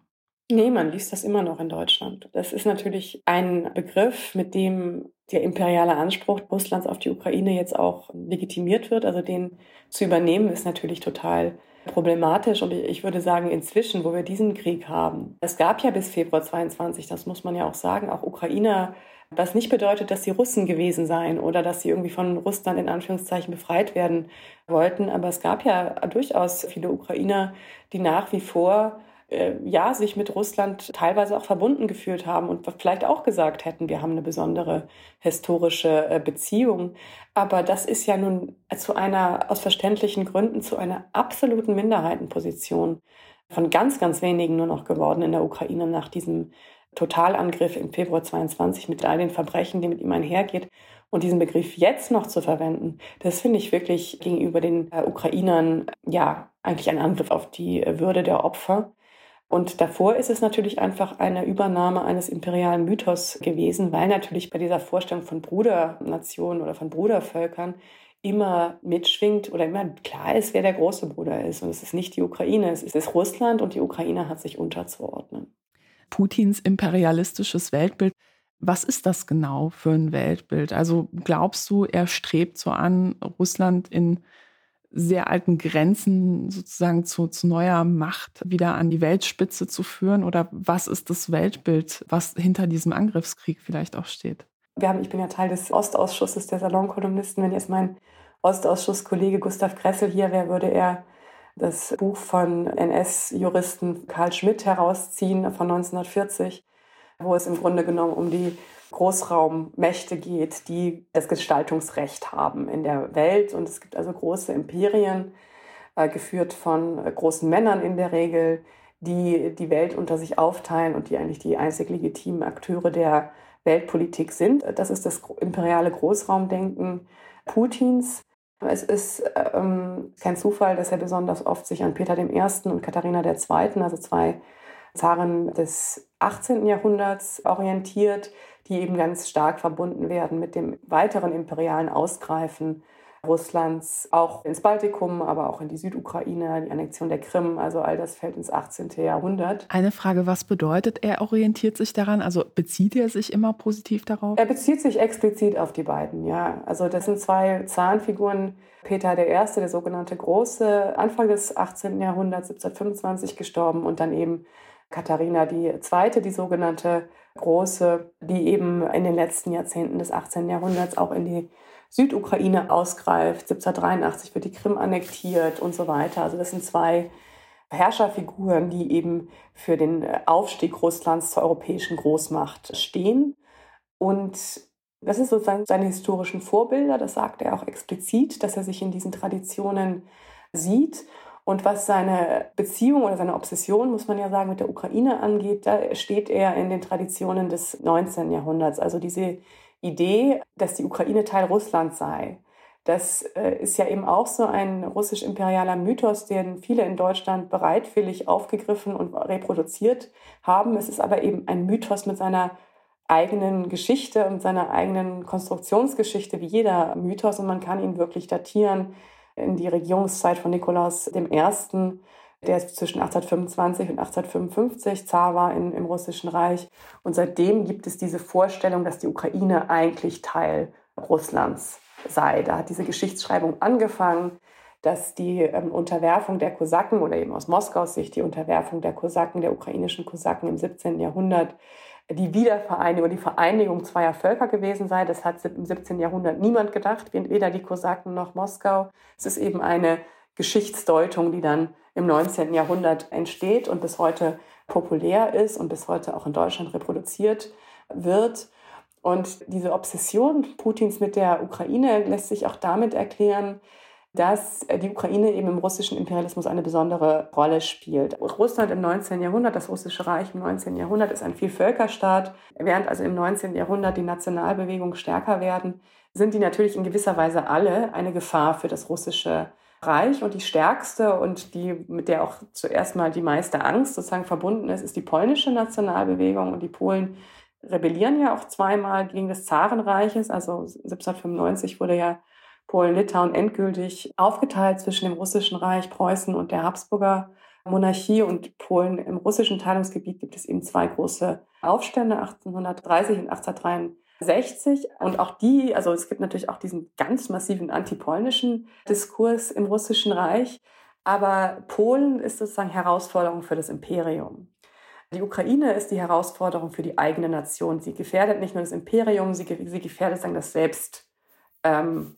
Nee, man liest das immer noch in Deutschland. Das ist natürlich ein Begriff, mit dem der imperiale Anspruch Russlands auf die Ukraine jetzt auch legitimiert wird. Also den zu übernehmen, ist natürlich total problematisch. Und ich würde sagen, inzwischen, wo wir diesen Krieg haben, es gab ja bis Februar 22, das muss man ja auch sagen, auch Ukrainer was nicht bedeutet, dass sie Russen gewesen seien oder dass sie irgendwie von Russland in Anführungszeichen befreit werden wollten. Aber es gab ja durchaus viele Ukrainer, die nach wie vor äh, ja, sich mit Russland teilweise auch verbunden gefühlt haben und vielleicht auch gesagt hätten, wir haben eine besondere historische äh, Beziehung. Aber das ist ja nun zu einer, aus verständlichen Gründen, zu einer absoluten Minderheitenposition von ganz, ganz wenigen nur noch geworden in der Ukraine nach diesem Totalangriff im Februar 22 mit all den Verbrechen, die mit ihm einhergeht. Und diesen Begriff jetzt noch zu verwenden, das finde ich wirklich gegenüber den äh, Ukrainern ja eigentlich ein Angriff auf die Würde der Opfer. Und davor ist es natürlich einfach eine Übernahme eines imperialen Mythos gewesen, weil natürlich bei dieser Vorstellung von Brudernationen oder von Brudervölkern immer mitschwingt oder immer klar ist, wer der große Bruder ist. Und es ist nicht die Ukraine, es ist Russland und die Ukraine hat sich unterzuordnen. Putins imperialistisches Weltbild. Was ist das genau für ein Weltbild? Also glaubst du, er strebt so an, Russland in sehr alten Grenzen sozusagen zu, zu neuer Macht wieder an die Weltspitze zu führen? Oder was ist das Weltbild, was hinter diesem Angriffskrieg vielleicht auch steht? Wir haben, ich bin ja Teil des Ostausschusses der Salonkolumnisten. Wenn jetzt mein Ostausschuss-Kollege Gustav Kressel hier wäre, würde er das Buch von NS-Juristen Karl Schmidt herausziehen von 1940, wo es im Grunde genommen um die Großraummächte geht, die das Gestaltungsrecht haben in der Welt. Und es gibt also große Imperien, äh, geführt von äh, großen Männern in der Regel, die die Welt unter sich aufteilen und die eigentlich die einzig legitimen Akteure der Weltpolitik sind. Das ist das imperiale Großraumdenken Putins. Es ist ähm, kein Zufall, dass er besonders oft sich an Peter I. und Katharina II., also zwei Zaren des 18. Jahrhunderts, orientiert, die eben ganz stark verbunden werden mit dem weiteren imperialen Ausgreifen Russlands, auch ins Baltikum, aber auch in die Südukraine, die Annexion der Krim, also all das fällt ins 18. Jahrhundert. Eine Frage, was bedeutet, er orientiert sich daran? Also bezieht er sich immer positiv darauf? Er bezieht sich explizit auf die beiden, ja. Also das sind zwei Zahnfiguren. Peter I., der sogenannte Große, Anfang des 18. Jahrhunderts, 1725 gestorben und dann eben Katharina II., die sogenannte Große, die eben in den letzten Jahrzehnten des 18. Jahrhunderts auch in die Südukraine ausgreift. 1783 wird die Krim annektiert und so weiter. Also das sind zwei Herrscherfiguren, die eben für den Aufstieg Russlands zur europäischen Großmacht stehen. Und das ist sozusagen seine historischen Vorbilder. Das sagt er auch explizit, dass er sich in diesen Traditionen sieht. Und was seine Beziehung oder seine Obsession, muss man ja sagen, mit der Ukraine angeht, da steht er in den Traditionen des 19. Jahrhunderts. Also diese Idee, dass die Ukraine Teil Russlands sei. Das äh, ist ja eben auch so ein russisch-imperialer Mythos, den viele in Deutschland bereitwillig aufgegriffen und reproduziert haben. Es ist aber eben ein Mythos mit seiner eigenen Geschichte und seiner eigenen Konstruktionsgeschichte, wie jeder Mythos. Und man kann ihn wirklich datieren in die Regierungszeit von Nikolaus I., der zwischen 1825 und 1855 Zar war in, im Russischen Reich. Und seitdem gibt es diese Vorstellung, dass die Ukraine eigentlich Teil Russlands sei. Da hat diese Geschichtsschreibung angefangen, dass die ähm, Unterwerfung der Kosaken oder eben aus Moskaus Sicht die Unterwerfung der Kosaken, der ukrainischen Kosaken im 17. Jahrhundert die Wiedervereinigung, die Vereinigung zweier Völker gewesen sei. Das hat im 17. Jahrhundert niemand gedacht, weder die Kosaken noch Moskau. Es ist eben eine Geschichtsdeutung, die dann im 19. Jahrhundert entsteht und bis heute populär ist und bis heute auch in Deutschland reproduziert wird. Und diese Obsession Putins mit der Ukraine lässt sich auch damit erklären, dass die Ukraine eben im russischen Imperialismus eine besondere Rolle spielt. Russland im 19. Jahrhundert, das russische Reich im 19. Jahrhundert ist ein Vielvölkerstaat. Während also im 19. Jahrhundert die Nationalbewegungen stärker werden, sind die natürlich in gewisser Weise alle eine Gefahr für das russische Reich und die stärkste und die, mit der auch zuerst mal die meiste Angst sozusagen verbunden ist, ist die polnische Nationalbewegung. Und die Polen rebellieren ja auch zweimal gegen das Zarenreiches. Also 1795 wurde ja Polen-Litauen endgültig aufgeteilt zwischen dem Russischen Reich, Preußen und der Habsburger Monarchie und Polen. Im russischen Teilungsgebiet gibt es eben zwei große Aufstände, 1830 und 1833. 60 und auch die, also es gibt natürlich auch diesen ganz massiven antipolnischen Diskurs im Russischen Reich, aber Polen ist sozusagen Herausforderung für das Imperium. Die Ukraine ist die Herausforderung für die eigene Nation. Sie gefährdet nicht nur das Imperium, sie, sie gefährdet sagen, das Selbstbild. Ähm,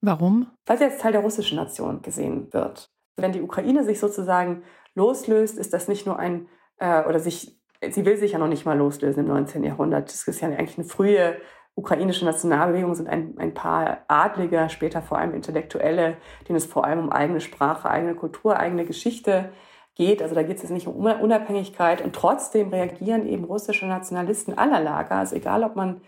Warum? Weil sie als Teil der russischen Nation gesehen wird. Wenn die Ukraine sich sozusagen loslöst, ist das nicht nur ein, äh, oder sich sie will sich ja noch nicht mal loslösen im 19. Jahrhundert. Das ist ja eigentlich eine frühe ukrainische Nationalbewegung, sind ein, ein paar Adlige, später vor allem Intellektuelle, denen es vor allem um eigene Sprache, eigene Kultur, eigene Geschichte geht. Also da geht es jetzt nicht um Unabhängigkeit. Und trotzdem reagieren eben russische Nationalisten aller Lager, also egal ob man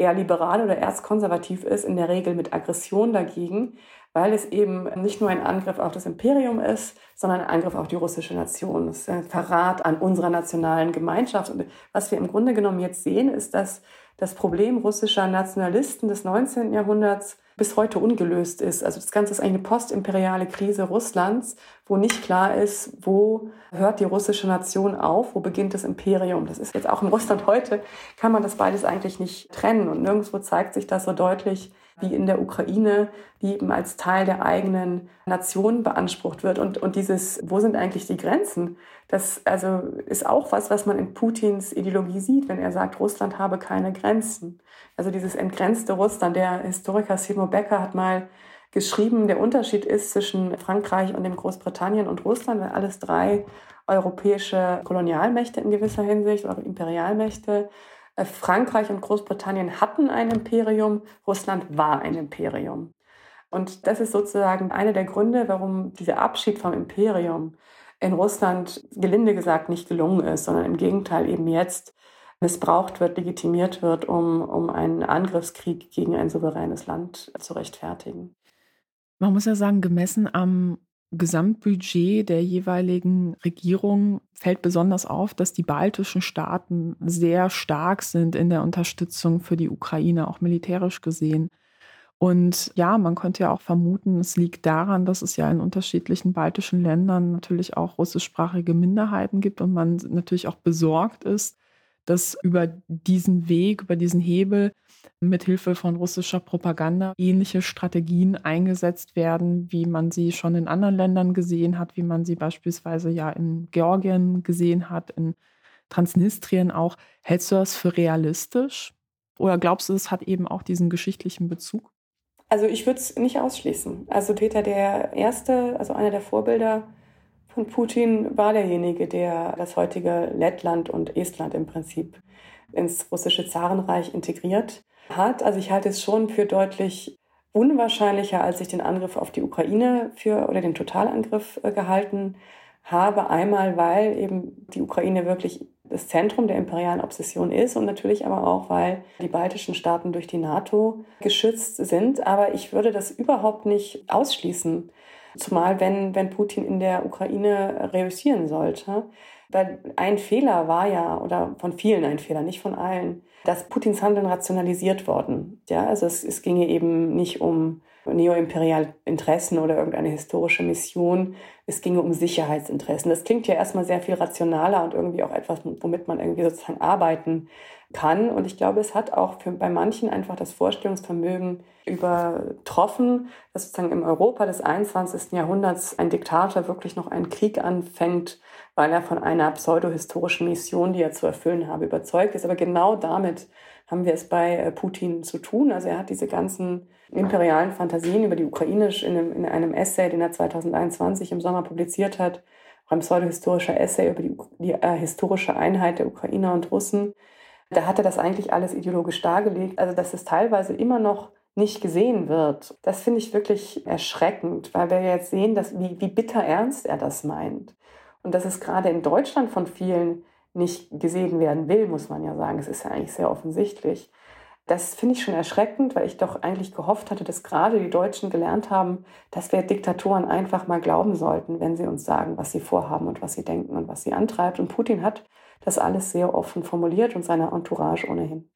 eher liberal oder erzkonservativ ist, in der Regel mit Aggression dagegen, weil es eben nicht nur ein Angriff auf das Imperium ist, sondern ein Angriff auf die russische Nation. Es ist ein Verrat an unserer nationalen Gemeinschaft. Und was wir im Grunde genommen jetzt sehen, ist, dass das Problem russischer Nationalisten des 19. Jahrhunderts bis heute ungelöst ist. Also das Ganze ist eine postimperiale Krise Russlands, wo nicht klar ist, wo hört die russische Nation auf, wo beginnt das Imperium. Das ist jetzt auch in Russland heute, kann man das beides eigentlich nicht trennen. Und nirgendwo zeigt sich das so deutlich, wie in der Ukraine, die eben als Teil der eigenen Nation beansprucht wird. Und, und dieses, wo sind eigentlich die Grenzen? Das also ist auch was, was man in Putins Ideologie sieht, wenn er sagt, Russland habe keine Grenzen. Also dieses entgrenzte Russland. Der Historiker Simo Becker hat mal geschrieben, der Unterschied ist zwischen Frankreich und dem Großbritannien und Russland, weil alles drei europäische Kolonialmächte in gewisser Hinsicht oder Imperialmächte äh, Frankreich und Großbritannien hatten ein Imperium, Russland war ein Imperium. Und das ist sozusagen einer der Gründe, warum dieser Abschied vom Imperium in Russland gelinde gesagt nicht gelungen ist, sondern im Gegenteil eben jetzt missbraucht wird, legitimiert wird, um, um einen Angriffskrieg gegen ein souveränes Land zu rechtfertigen. Man muss ja sagen, gemessen am Gesamtbudget der jeweiligen Regierung fällt besonders auf, dass die baltischen Staaten sehr stark sind in der Unterstützung für die Ukraine, auch militärisch gesehen. Und ja, man könnte ja auch vermuten, es liegt daran, dass es ja in unterschiedlichen baltischen Ländern natürlich auch russischsprachige Minderheiten gibt und man natürlich auch besorgt ist, dass über diesen Weg, über diesen Hebel mit Hilfe von russischer Propaganda ähnliche Strategien eingesetzt werden, wie man sie schon in anderen Ländern gesehen hat, wie man sie beispielsweise ja in Georgien gesehen hat, in Transnistrien auch. Hältst du das für realistisch? Oder glaubst du, es hat eben auch diesen geschichtlichen Bezug? Also ich würde es nicht ausschließen. Also Peter der Erste, also einer der Vorbilder von Putin, war derjenige, der das heutige Lettland und Estland im Prinzip ins russische Zarenreich integriert hat. Also ich halte es schon für deutlich unwahrscheinlicher, als ich den Angriff auf die Ukraine für oder den Totalangriff äh, gehalten habe. Einmal, weil eben die Ukraine wirklich das Zentrum der imperialen Obsession ist und natürlich aber auch, weil die baltischen Staaten durch die NATO geschützt sind. Aber ich würde das überhaupt nicht ausschließen. Zumal, wenn, wenn Putin in der Ukraine reüssieren sollte. Weil ein Fehler war ja, oder von vielen ein Fehler, nicht von allen, dass Putins Handeln rationalisiert worden. Ja, also es, es ginge eben nicht um neoimperiale Interessen oder irgendeine historische Mission. Es ginge um Sicherheitsinteressen. Das klingt ja erstmal sehr viel rationaler und irgendwie auch etwas, womit man irgendwie sozusagen arbeiten kann. Und ich glaube, es hat auch für, bei manchen einfach das Vorstellungsvermögen übertroffen, dass sozusagen im Europa des 21. Jahrhunderts ein Diktator wirklich noch einen Krieg anfängt, weil er von einer pseudohistorischen Mission, die er zu erfüllen habe, überzeugt ist. Aber genau damit haben wir es bei äh, Putin zu tun. Also er hat diese ganzen imperialen Fantasien über die Ukraine in einem, in einem Essay, den er 2021 im Sommer publiziert hat, auch ein pseudohistorischer Essay über die, die äh, historische Einheit der Ukrainer und Russen. Da hat er das eigentlich alles ideologisch dargelegt. Also dass es teilweise immer noch nicht gesehen wird, das finde ich wirklich erschreckend, weil wir jetzt sehen, dass, wie, wie bitter ernst er das meint. Und dass es gerade in Deutschland von vielen nicht gesehen werden will, muss man ja sagen. Es ist ja eigentlich sehr offensichtlich. Das finde ich schon erschreckend, weil ich doch eigentlich gehofft hatte, dass gerade die Deutschen gelernt haben, dass wir Diktatoren einfach mal glauben sollten, wenn sie uns sagen, was sie vorhaben und was sie denken und was sie antreibt. Und Putin hat das alles sehr offen formuliert und seine Entourage ohnehin.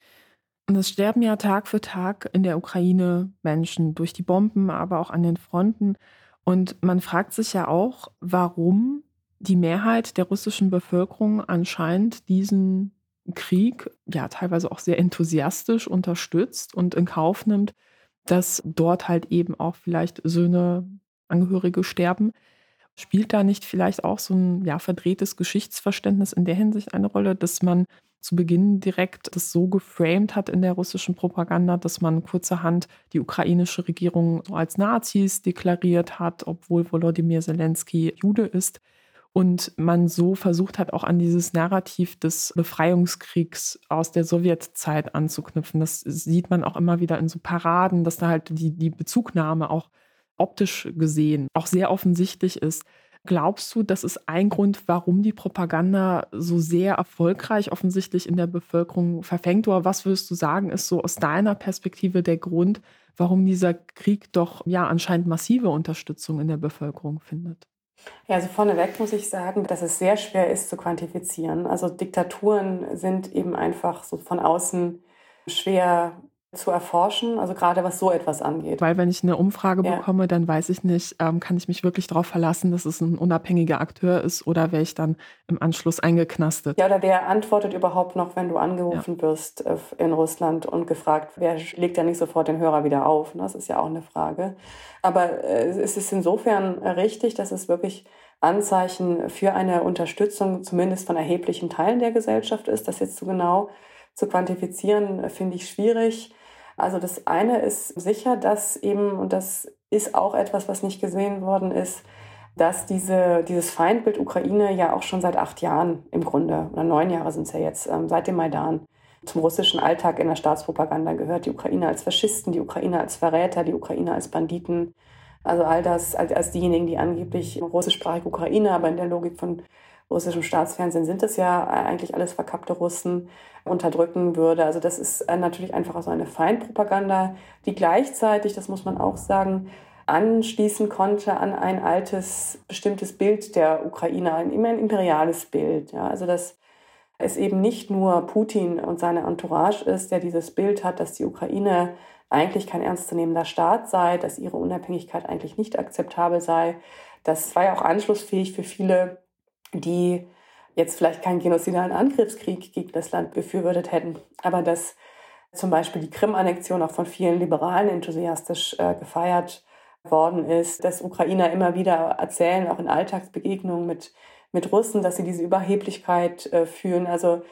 Und es sterben ja Tag für Tag in der Ukraine Menschen durch die Bomben, aber auch an den Fronten. Und man fragt sich ja auch, warum die Mehrheit der russischen Bevölkerung anscheinend diesen Krieg ja teilweise auch sehr enthusiastisch unterstützt und in Kauf nimmt, dass dort halt eben auch vielleicht Söhne, Angehörige sterben. Spielt da nicht vielleicht auch so ein ja, verdrehtes Geschichtsverständnis in der Hinsicht eine Rolle, dass man zu Beginn direkt das so geframed hat in der russischen Propaganda, dass man kurzerhand die ukrainische Regierung so als Nazis deklariert hat, obwohl Volodymyr Zelensky Jude ist und man so versucht hat, auch an dieses Narrativ des Befreiungskriegs aus der Sowjetzeit anzuknüpfen. Das sieht man auch immer wieder in so Paraden, dass da halt die, die Bezugnahme auch optisch gesehen auch sehr offensichtlich ist. Glaubst du, das ist ein Grund, warum die Propaganda so sehr erfolgreich offensichtlich in der Bevölkerung verfängt? Oder was würdest du sagen, ist so aus deiner Perspektive der Grund, warum dieser Krieg doch ja anscheinend massive Unterstützung in der Bevölkerung findet? Ja, also vorneweg muss ich sagen, dass es sehr schwer ist zu quantifizieren. Also Diktaturen sind eben einfach so von außen schwer zu erforschen, also gerade was so etwas angeht. Weil wenn ich eine Umfrage ja. bekomme, dann weiß ich nicht, ähm, kann ich mich wirklich darauf verlassen, dass es ein unabhängiger Akteur ist oder wäre ich dann im Anschluss eingeknastet? Ja, oder wer antwortet überhaupt noch, wenn du angerufen ja. wirst äh, in Russland und gefragt, wer legt ja nicht sofort den Hörer wieder auf? Das ist ja auch eine Frage. Aber äh, es ist insofern richtig, dass es wirklich Anzeichen für eine Unterstützung zumindest von erheblichen Teilen der Gesellschaft ist. Das jetzt so genau zu quantifizieren, finde ich schwierig. Also das eine ist sicher, dass eben, und das ist auch etwas, was nicht gesehen worden ist, dass diese, dieses Feindbild Ukraine ja auch schon seit acht Jahren im Grunde, oder neun Jahre sind es ja jetzt, ähm, seit dem Maidan, zum russischen Alltag in der Staatspropaganda gehört. Die Ukraine als Faschisten, die Ukraine als Verräter, die Ukraine als Banditen. Also all das als, als diejenigen, die angeblich russischsprachige Ukraine, aber in der Logik von russischem Staatsfernsehen sind es ja eigentlich alles verkappte Russen, unterdrücken würde. Also das ist äh, natürlich einfach so eine Feindpropaganda, die gleichzeitig, das muss man auch sagen, anschließen konnte an ein altes, bestimmtes Bild der Ukraine, ein immer ein imperiales Bild. Ja, also dass es eben nicht nur Putin und seine Entourage ist, der dieses Bild hat, dass die Ukraine eigentlich kein ernstzunehmender Staat sei, dass ihre Unabhängigkeit eigentlich nicht akzeptabel sei. Das war ja auch anschlussfähig für viele, die jetzt vielleicht keinen genozidalen Angriffskrieg gegen das Land befürwortet hätten, aber dass zum Beispiel die Krim-Annexion auch von vielen Liberalen enthusiastisch äh, gefeiert worden ist, dass Ukrainer immer wieder erzählen, auch in Alltagsbegegnungen mit, mit Russen, dass sie diese Überheblichkeit äh, fühlen. Also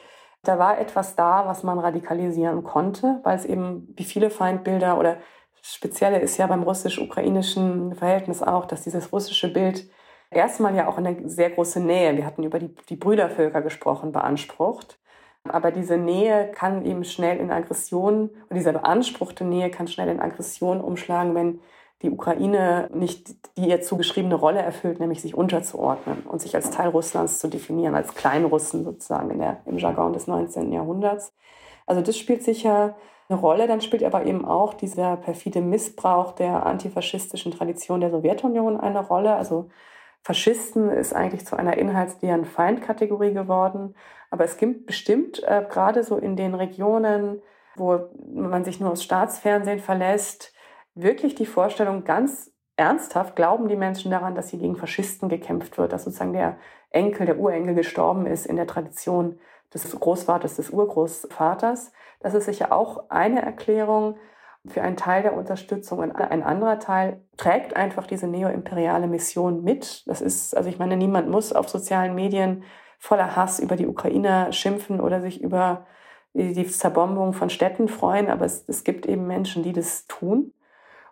da war etwas da, was man radikalisieren konnte, weil es eben wie viele Feindbilder oder Spezielle ist ja beim russisch-ukrainischen Verhältnis auch, dass dieses russische Bild erstmal ja auch eine sehr große Nähe, wir hatten über die, die Brüdervölker gesprochen, beansprucht. Aber diese Nähe kann eben schnell in Aggression, und diese beanspruchte Nähe kann schnell in Aggression umschlagen, wenn die Ukraine nicht die ihr zugeschriebene Rolle erfüllt, nämlich sich unterzuordnen und sich als Teil Russlands zu definieren, als Kleinrussen sozusagen der, im Jargon des 19. Jahrhunderts. Also das spielt sicher eine Rolle. Dann spielt aber eben auch dieser perfide Missbrauch der antifaschistischen Tradition der Sowjetunion eine Rolle. Also Faschisten ist eigentlich zu einer inhaltsleeren Feindkategorie geworden. Aber es gibt bestimmt äh, gerade so in den Regionen, wo man sich nur aufs Staatsfernsehen verlässt, wirklich die Vorstellung ganz ernsthaft, glauben die Menschen daran, dass hier gegen Faschisten gekämpft wird, dass sozusagen der Enkel, der Urenkel gestorben ist in der Tradition des Großvaters, des Urgroßvaters. Das ist sicher auch eine Erklärung für einen Teil der Unterstützung und ein anderer Teil trägt einfach diese neoimperiale Mission mit. Das ist, also ich meine, niemand muss auf sozialen Medien voller Hass über die Ukrainer schimpfen oder sich über die Zerbombung von Städten freuen, aber es, es gibt eben Menschen, die das tun.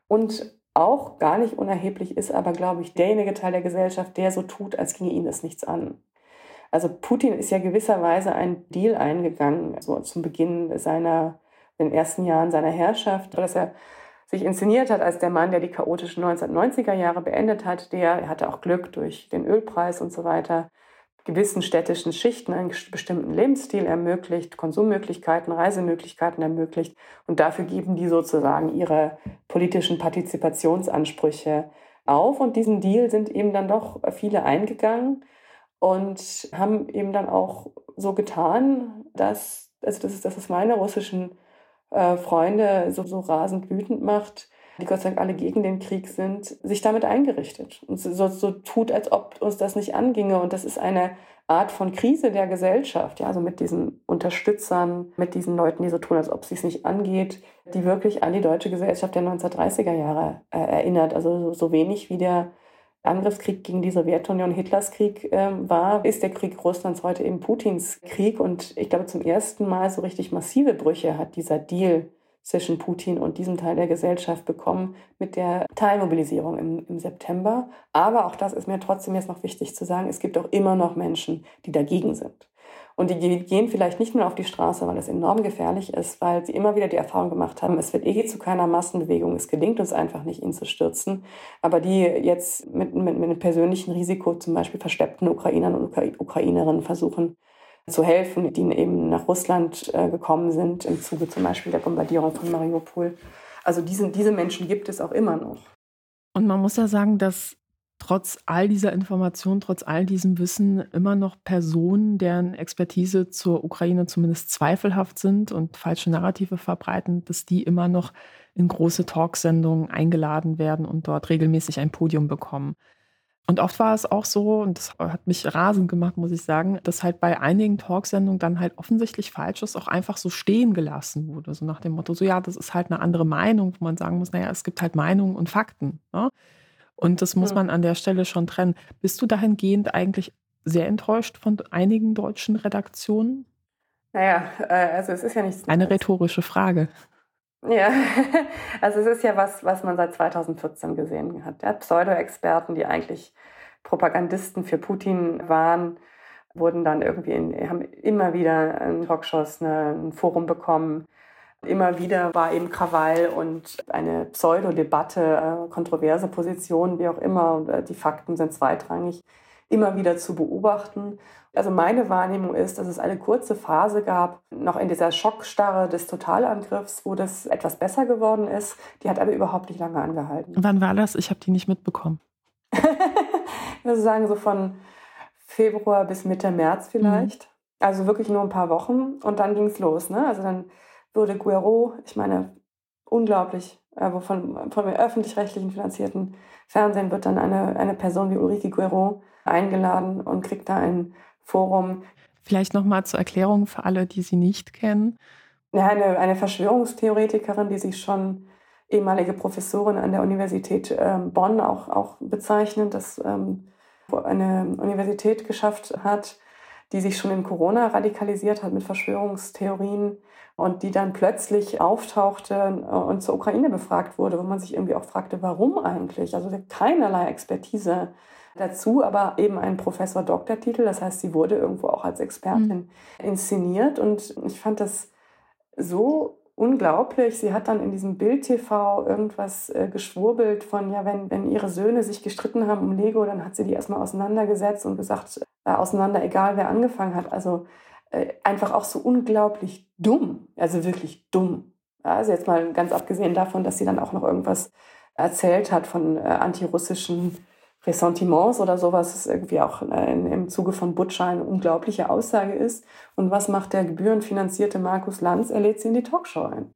Und auch gar nicht unerheblich ist aber, glaube ich, derjenige Teil der Gesellschaft, der so tut, als ginge ihn das nichts an. Also Putin ist ja gewisserweise ein Deal eingegangen, so zum Beginn seiner in den ersten Jahren seiner Herrschaft, dass er sich inszeniert hat als der Mann, der die chaotischen 1990er Jahre beendet hat. Der er hatte auch Glück durch den Ölpreis und so weiter, gewissen städtischen Schichten einen bestimmten Lebensstil ermöglicht, Konsummöglichkeiten, Reisemöglichkeiten ermöglicht. Und dafür geben die sozusagen ihre politischen Partizipationsansprüche auf. Und diesen Deal sind eben dann doch viele eingegangen und haben eben dann auch so getan, dass, also das ist, das ist meine russischen äh, Freunde so, so rasend wütend macht, die Gott sei Dank alle gegen den Krieg sind, sich damit eingerichtet und so, so tut, als ob uns das nicht anginge. Und das ist eine Art von Krise der Gesellschaft, ja, also mit diesen Unterstützern, mit diesen Leuten, die so tun, als ob es sich nicht angeht, die wirklich an die deutsche Gesellschaft der 1930er Jahre äh, erinnert. Also so, so wenig wie der Angriffskrieg gegen die Sowjetunion Hitlers Krieg äh, war, ist der Krieg Russlands heute eben Putins Krieg. Und ich glaube, zum ersten Mal so richtig massive Brüche hat dieser Deal zwischen Putin und diesem Teil der Gesellschaft bekommen mit der Teilmobilisierung im, im September. Aber auch das ist mir trotzdem jetzt noch wichtig zu sagen, es gibt auch immer noch Menschen, die dagegen sind. Und die gehen vielleicht nicht nur auf die Straße, weil es enorm gefährlich ist, weil sie immer wieder die Erfahrung gemacht haben, es wird eh zu keiner Massenbewegung, es gelingt uns einfach nicht, ihn zu stürzen. Aber die jetzt mit, mit, mit einem persönlichen Risiko, zum Beispiel versteppten Ukrainern und Ukrainerinnen versuchen zu helfen, die eben nach Russland äh, gekommen sind, im Zuge zum Beispiel der Bombardierung von Mariupol. Also diese, diese Menschen gibt es auch immer noch. Und man muss ja sagen, dass trotz all dieser Informationen, trotz all diesem Wissen immer noch Personen, deren Expertise zur Ukraine zumindest zweifelhaft sind und falsche Narrative verbreiten, dass die immer noch in große Talksendungen eingeladen werden und dort regelmäßig ein Podium bekommen. Und oft war es auch so, und das hat mich rasend gemacht, muss ich sagen, dass halt bei einigen Talksendungen dann halt offensichtlich Falsches auch einfach so stehen gelassen wurde. So nach dem Motto, so ja, das ist halt eine andere Meinung, wo man sagen muss, naja, es gibt halt Meinungen und Fakten. Ne? Und das muss man an der Stelle schon trennen. Bist du dahingehend eigentlich sehr enttäuscht von einigen deutschen Redaktionen? Naja, äh, also es ist ja nichts. Eine rhetorische Frage. Ja, also es ist ja was, was man seit 2014 gesehen hat. Ja, Pseudo-Experten, die eigentlich Propagandisten für Putin waren, wurden dann irgendwie in, haben immer wieder in Talkshows eine, ein Forum bekommen Immer wieder war eben Krawall und eine Pseudodebatte, äh, kontroverse Positionen, wie auch immer, und äh, die Fakten sind zweitrangig, immer wieder zu beobachten. Also meine Wahrnehmung ist, dass es eine kurze Phase gab, noch in dieser Schockstarre des Totalangriffs, wo das etwas besser geworden ist. Die hat aber überhaupt nicht lange angehalten. Wann war das? Ich habe die nicht mitbekommen. ich würde sagen, so von Februar bis Mitte März vielleicht. Mhm. Also wirklich nur ein paar Wochen und dann ging es los. Ne? Also dann wurde Guero, ich meine, unglaublich, äh, von, von öffentlich-rechtlichen finanzierten Fernsehen wird dann eine, eine Person wie Ulrike Guero eingeladen und kriegt da ein Forum. Vielleicht nochmal zur Erklärung für alle, die sie nicht kennen. Ja, eine, eine Verschwörungstheoretikerin, die sich schon ehemalige Professorin an der Universität ähm, Bonn auch, auch bezeichnet, das ähm, eine Universität geschafft hat, die sich schon in Corona radikalisiert hat mit Verschwörungstheorien und die dann plötzlich auftauchte und zur Ukraine befragt wurde, wo man sich irgendwie auch fragte, warum eigentlich? Also keinerlei Expertise dazu, aber eben ein Professor-Doktortitel. Das heißt, sie wurde irgendwo auch als Expertin mhm. inszeniert und ich fand das so unglaublich. Sie hat dann in diesem Bild-TV irgendwas äh, geschwurbelt von, ja, wenn, wenn ihre Söhne sich gestritten haben um Lego, dann hat sie die erstmal auseinandergesetzt und gesagt, äh, auseinander, egal wer angefangen hat. Also äh, einfach auch so unglaublich dumm, also wirklich dumm. Also jetzt mal ganz abgesehen davon, dass sie dann auch noch irgendwas erzählt hat von äh, antirussischen Ressentiments oder sowas, ist irgendwie auch äh, im Zuge von Butcher eine unglaubliche Aussage ist. Und was macht der gebührenfinanzierte Markus Lanz? Er lädt sie in die Talkshow ein.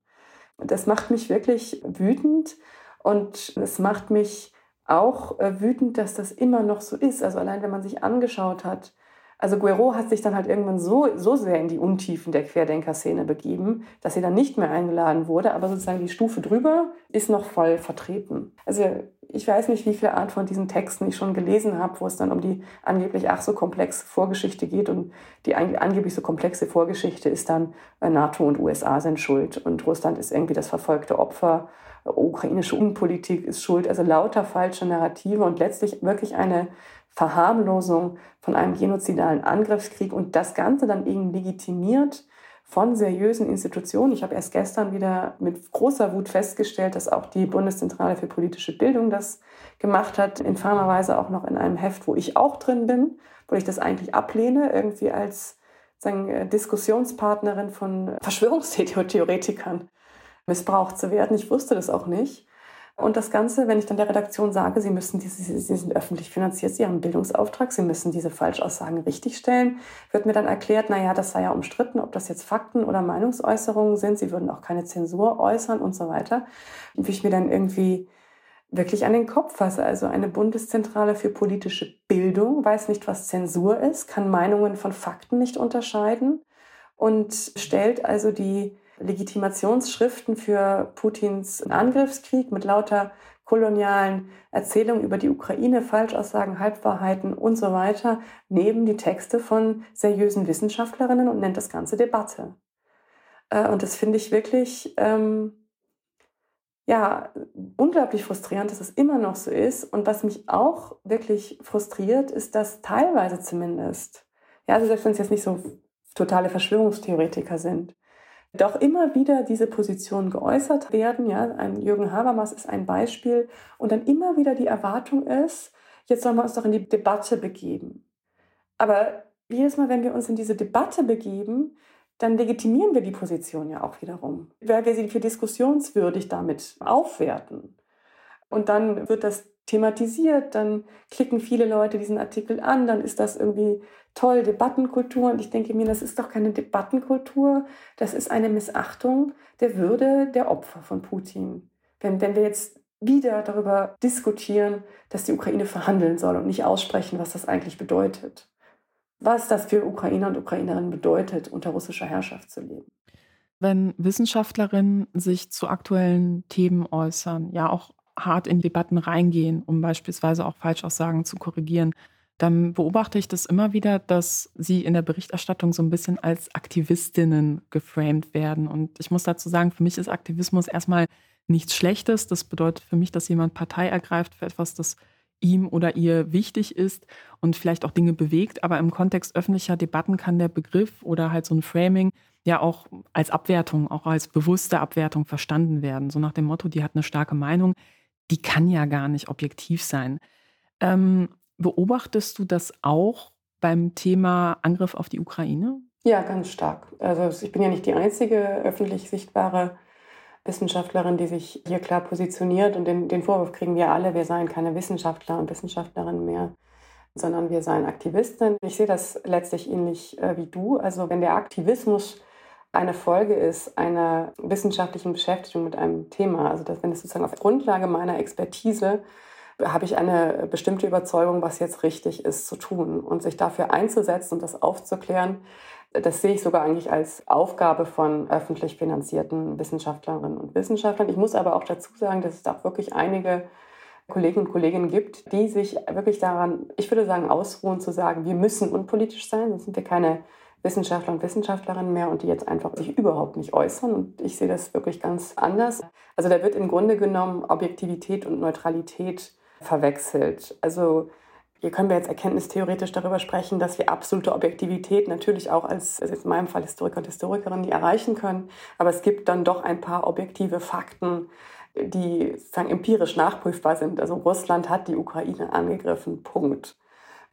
Das macht mich wirklich wütend und es macht mich auch äh, wütend, dass das immer noch so ist. Also allein wenn man sich angeschaut hat, also Guero hat sich dann halt irgendwann so, so sehr in die Untiefen der Querdenker-Szene begeben, dass sie dann nicht mehr eingeladen wurde, aber sozusagen die Stufe drüber ist noch voll vertreten. Also ich weiß nicht, wie viele Art von diesen Texten ich schon gelesen habe, wo es dann um die angeblich ach so komplexe Vorgeschichte geht und die angeblich so komplexe Vorgeschichte ist dann äh, NATO und USA sind schuld und Russland ist irgendwie das verfolgte Opfer, ukrainische Unpolitik ist schuld, also lauter falsche Narrative und letztlich wirklich eine Verharmlosung von einem genozidalen Angriffskrieg und das Ganze dann eben legitimiert von seriösen Institutionen. Ich habe erst gestern wieder mit großer Wut festgestellt, dass auch die Bundeszentrale für politische Bildung das gemacht hat, infamerweise auch noch in einem Heft, wo ich auch drin bin, wo ich das eigentlich ablehne, irgendwie als sagen, äh, Diskussionspartnerin von Verschwörungstheoretikern missbraucht zu werden. Ich wusste das auch nicht. Und das Ganze, wenn ich dann der Redaktion sage, sie müssen diese, sie sind öffentlich finanziert, sie haben einen Bildungsauftrag, sie müssen diese Falschaussagen richtigstellen, wird mir dann erklärt, na ja, das sei ja umstritten, ob das jetzt Fakten oder Meinungsäußerungen sind. Sie würden auch keine Zensur äußern und so weiter. Und wie ich mir dann irgendwie wirklich an den Kopf fasse. Also eine Bundeszentrale für politische Bildung weiß nicht, was Zensur ist, kann Meinungen von Fakten nicht unterscheiden und stellt also die Legitimationsschriften für Putins Angriffskrieg mit lauter kolonialen Erzählungen über die Ukraine, Falschaussagen, Halbwahrheiten und so weiter, neben die Texte von seriösen Wissenschaftlerinnen und nennt das Ganze Debatte. Äh, und das finde ich wirklich, ähm, ja, unglaublich frustrierend, dass es immer noch so ist. Und was mich auch wirklich frustriert, ist, dass teilweise zumindest, ja, also selbst wenn es jetzt nicht so totale Verschwörungstheoretiker sind, doch immer wieder diese Positionen geäußert werden. Ja, ein Jürgen Habermas ist ein Beispiel und dann immer wieder die Erwartung ist, jetzt sollen wir uns doch in die Debatte begeben. Aber jedes Mal, wenn wir uns in diese Debatte begeben, dann legitimieren wir die Position ja auch wiederum, weil wir sie für diskussionswürdig damit aufwerten. Und dann wird das thematisiert, dann klicken viele Leute diesen Artikel an, dann ist das irgendwie toll, Debattenkultur. Und ich denke mir, das ist doch keine Debattenkultur, das ist eine Missachtung der Würde der Opfer von Putin. Wenn, wenn wir jetzt wieder darüber diskutieren, dass die Ukraine verhandeln soll und nicht aussprechen, was das eigentlich bedeutet. Was das für Ukrainer und Ukrainerinnen bedeutet, unter russischer Herrschaft zu leben. Wenn Wissenschaftlerinnen sich zu aktuellen Themen äußern, ja auch hart in Debatten reingehen, um beispielsweise auch Falschaussagen zu korrigieren, dann beobachte ich das immer wieder, dass sie in der Berichterstattung so ein bisschen als Aktivistinnen geframed werden. Und ich muss dazu sagen, für mich ist Aktivismus erstmal nichts Schlechtes. Das bedeutet für mich, dass jemand Partei ergreift für etwas, das ihm oder ihr wichtig ist und vielleicht auch Dinge bewegt. Aber im Kontext öffentlicher Debatten kann der Begriff oder halt so ein Framing ja auch als Abwertung, auch als bewusste Abwertung verstanden werden. So nach dem Motto, die hat eine starke Meinung, die kann ja gar nicht objektiv sein. Ähm, beobachtest du das auch beim Thema Angriff auf die Ukraine? Ja, ganz stark. Also ich bin ja nicht die einzige öffentlich sichtbare Wissenschaftlerin, die sich hier klar positioniert. Und den, den Vorwurf kriegen wir alle, wir seien keine Wissenschaftler und Wissenschaftlerinnen mehr, sondern wir seien Aktivisten. Ich sehe das letztlich ähnlich äh, wie du. Also wenn der Aktivismus eine Folge ist einer wissenschaftlichen Beschäftigung mit einem Thema, also dass, wenn es sozusagen auf Grundlage meiner Expertise habe ich eine bestimmte Überzeugung, was jetzt richtig ist zu tun und sich dafür einzusetzen und das aufzuklären. Das sehe ich sogar eigentlich als Aufgabe von öffentlich finanzierten Wissenschaftlerinnen und Wissenschaftlern. Ich muss aber auch dazu sagen, dass es auch wirklich einige Kollegen und Kolleginnen gibt, die sich wirklich daran, ich würde sagen, ausruhen zu sagen, wir müssen unpolitisch sein, sonst sind wir keine Wissenschaftler und Wissenschaftlerinnen mehr und die jetzt einfach sich überhaupt nicht äußern. Und ich sehe das wirklich ganz anders. Also da wird im Grunde genommen Objektivität und Neutralität verwechselt. Also hier können wir jetzt erkenntnistheoretisch darüber sprechen, dass wir absolute Objektivität natürlich auch als, also in meinem Fall Historiker und Historikerinnen, die erreichen können. Aber es gibt dann doch ein paar objektive Fakten, die sozusagen empirisch nachprüfbar sind. Also Russland hat die Ukraine angegriffen, Punkt.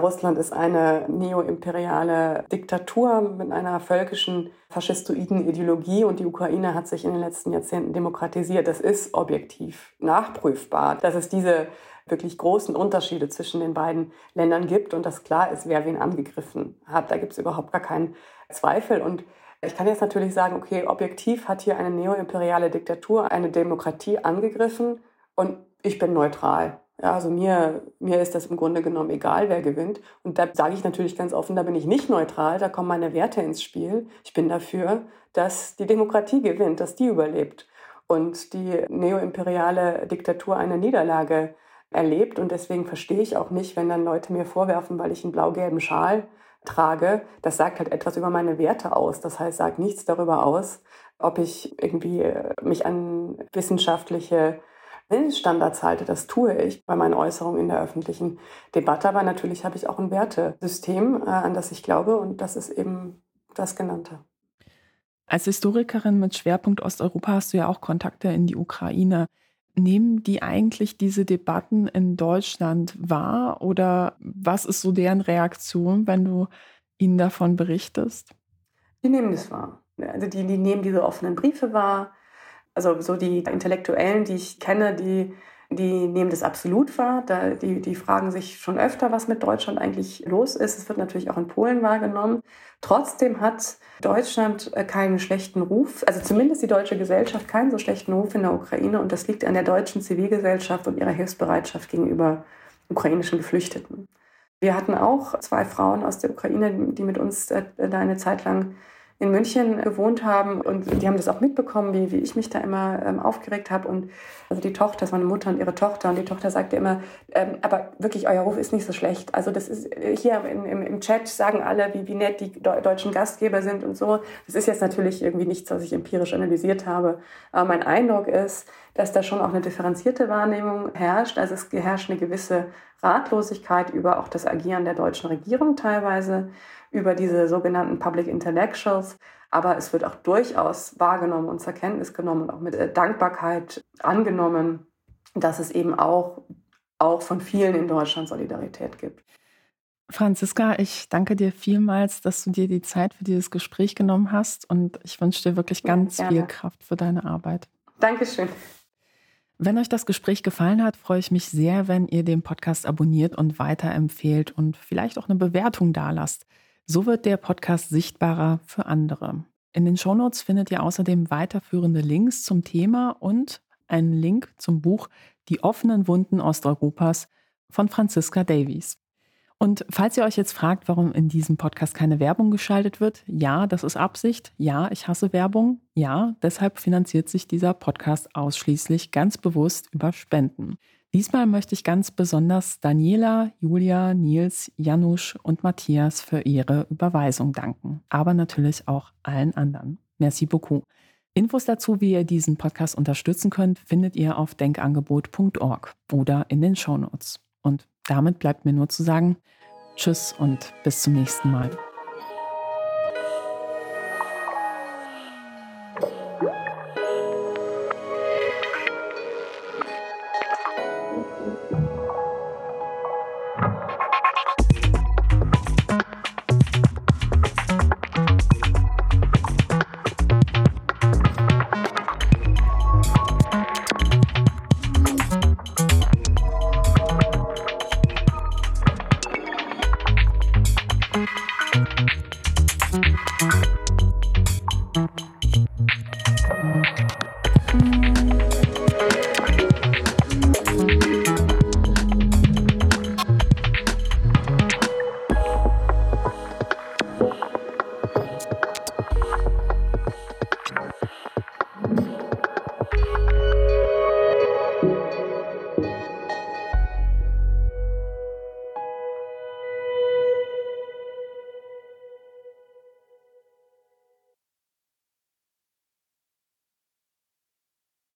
Russland ist eine neoimperiale Diktatur mit einer völkischen faschistoiden Ideologie und die Ukraine hat sich in den letzten Jahrzehnten demokratisiert. Das ist objektiv nachprüfbar, dass es diese wirklich großen Unterschiede zwischen den beiden Ländern gibt und dass klar ist, wer wen angegriffen hat. Da gibt es überhaupt gar keinen Zweifel. Und ich kann jetzt natürlich sagen, okay, objektiv hat hier eine neoimperiale Diktatur eine Demokratie angegriffen und ich bin neutral. Also mir, mir ist das im Grunde genommen egal, wer gewinnt. Und da sage ich natürlich ganz offen, da bin ich nicht neutral, da kommen meine Werte ins Spiel. Ich bin dafür, dass die Demokratie gewinnt, dass die überlebt und die neoimperiale Diktatur eine Niederlage erlebt. Und deswegen verstehe ich auch nicht, wenn dann Leute mir vorwerfen, weil ich einen blau-gelben Schal trage, das sagt halt etwas über meine Werte aus. Das heißt, sagt nichts darüber aus, ob ich irgendwie äh, mich an wissenschaftliche Mindeststandards halte. Das tue ich bei meinen Äußerungen in der öffentlichen Debatte. Aber natürlich habe ich auch ein Wertesystem, äh, an das ich glaube. Und das ist eben das Genannte. Als Historikerin mit Schwerpunkt Osteuropa hast du ja auch Kontakte in die Ukraine. Nehmen die eigentlich diese Debatten in Deutschland wahr oder was ist so deren Reaktion, wenn du ihnen davon berichtest? Die nehmen das wahr. Also die, die nehmen diese offenen Briefe wahr. Also so die Intellektuellen, die ich kenne, die die nehmen das absolut wahr. Da, die, die fragen sich schon öfter, was mit Deutschland eigentlich los ist. Es wird natürlich auch in Polen wahrgenommen. Trotzdem hat Deutschland äh, keinen schlechten Ruf, also zumindest die deutsche Gesellschaft keinen so schlechten Ruf in der Ukraine. Und das liegt an der deutschen Zivilgesellschaft und ihrer Hilfsbereitschaft gegenüber ukrainischen Geflüchteten. Wir hatten auch zwei Frauen aus der Ukraine, die mit uns äh, da eine Zeit lang in München gewohnt haben und die haben das auch mitbekommen, wie, wie ich mich da immer ähm, aufgeregt habe. Und also die Tochter, das war eine Mutter und ihre Tochter und die Tochter sagte immer, ähm, aber wirklich, euer Ruf ist nicht so schlecht. Also das ist hier in, im, im Chat sagen alle, wie, wie nett die deutschen Gastgeber sind und so. Das ist jetzt natürlich irgendwie nichts, was ich empirisch analysiert habe. Aber mein Eindruck ist, dass da schon auch eine differenzierte Wahrnehmung herrscht. Also es herrscht eine gewisse Ratlosigkeit über auch das Agieren der deutschen Regierung teilweise über diese sogenannten Public Intellectuals. Aber es wird auch durchaus wahrgenommen und zur Kenntnis genommen und auch mit äh, Dankbarkeit angenommen, dass es eben auch, auch von vielen in Deutschland Solidarität gibt. Franziska, ich danke dir vielmals, dass du dir die Zeit für dieses Gespräch genommen hast und ich wünsche dir wirklich ganz ja, viel Kraft für deine Arbeit. Dankeschön. Wenn euch das Gespräch gefallen hat, freue ich mich sehr, wenn ihr den Podcast abonniert und weiterempfehlt und vielleicht auch eine Bewertung dalasst. So wird der Podcast sichtbarer für andere. In den Shownotes findet ihr außerdem weiterführende Links zum Thema und einen Link zum Buch Die offenen Wunden Osteuropas von Franziska Davies. Und falls ihr euch jetzt fragt, warum in diesem Podcast keine Werbung geschaltet wird, ja, das ist Absicht. Ja, ich hasse Werbung. Ja, deshalb finanziert sich dieser Podcast ausschließlich ganz bewusst über Spenden. Diesmal möchte ich ganz besonders Daniela, Julia, Nils, Janusz und Matthias für ihre Überweisung danken, aber natürlich auch allen anderen. Merci beaucoup. Infos dazu, wie ihr diesen Podcast unterstützen könnt, findet ihr auf denkangebot.org oder in den Shownotes. Und damit bleibt mir nur zu sagen, Tschüss und bis zum nächsten Mal.